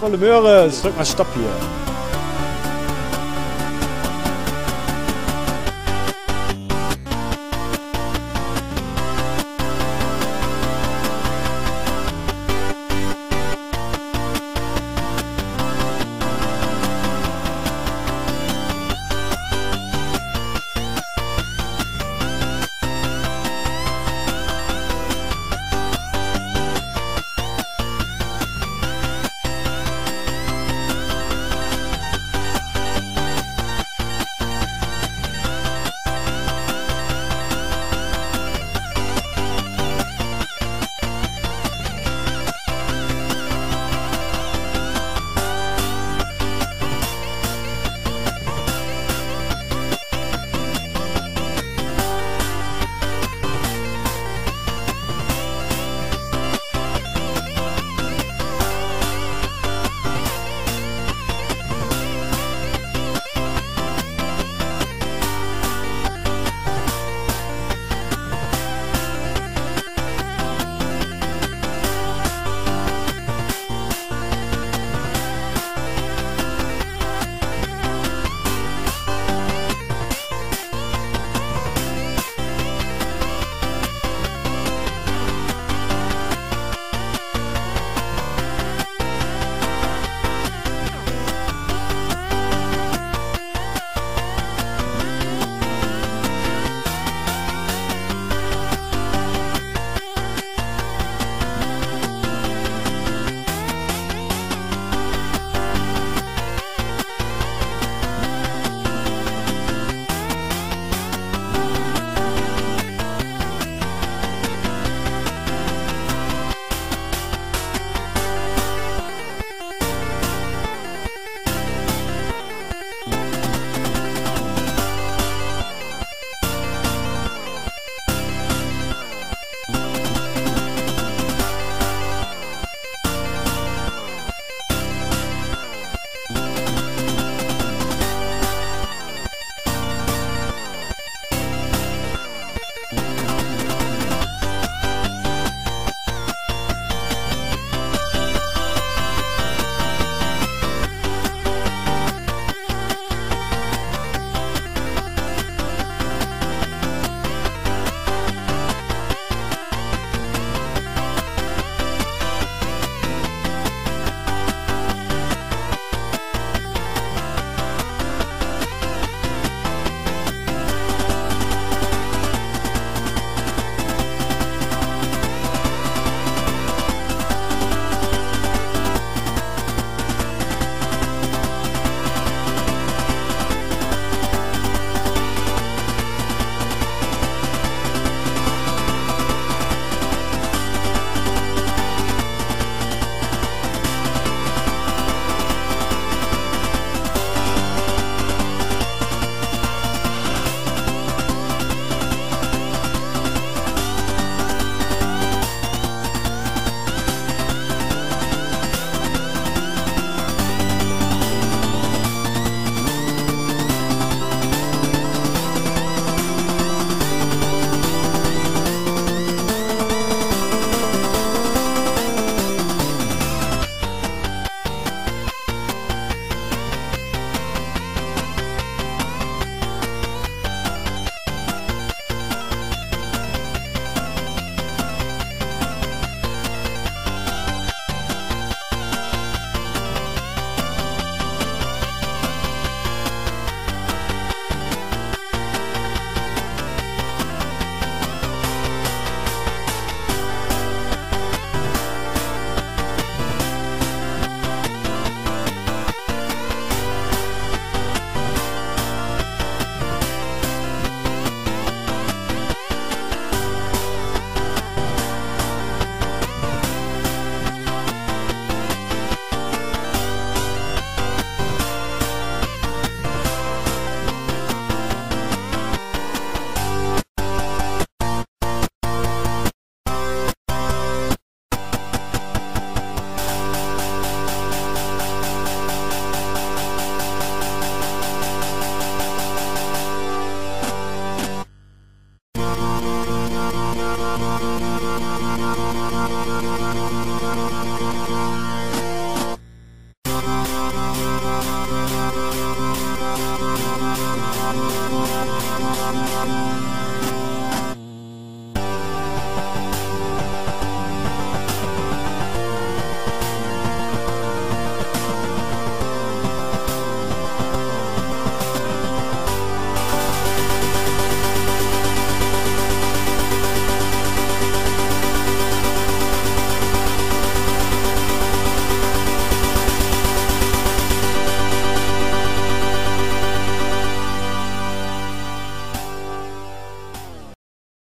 Volle Möhre. Drück mal Stopp hier.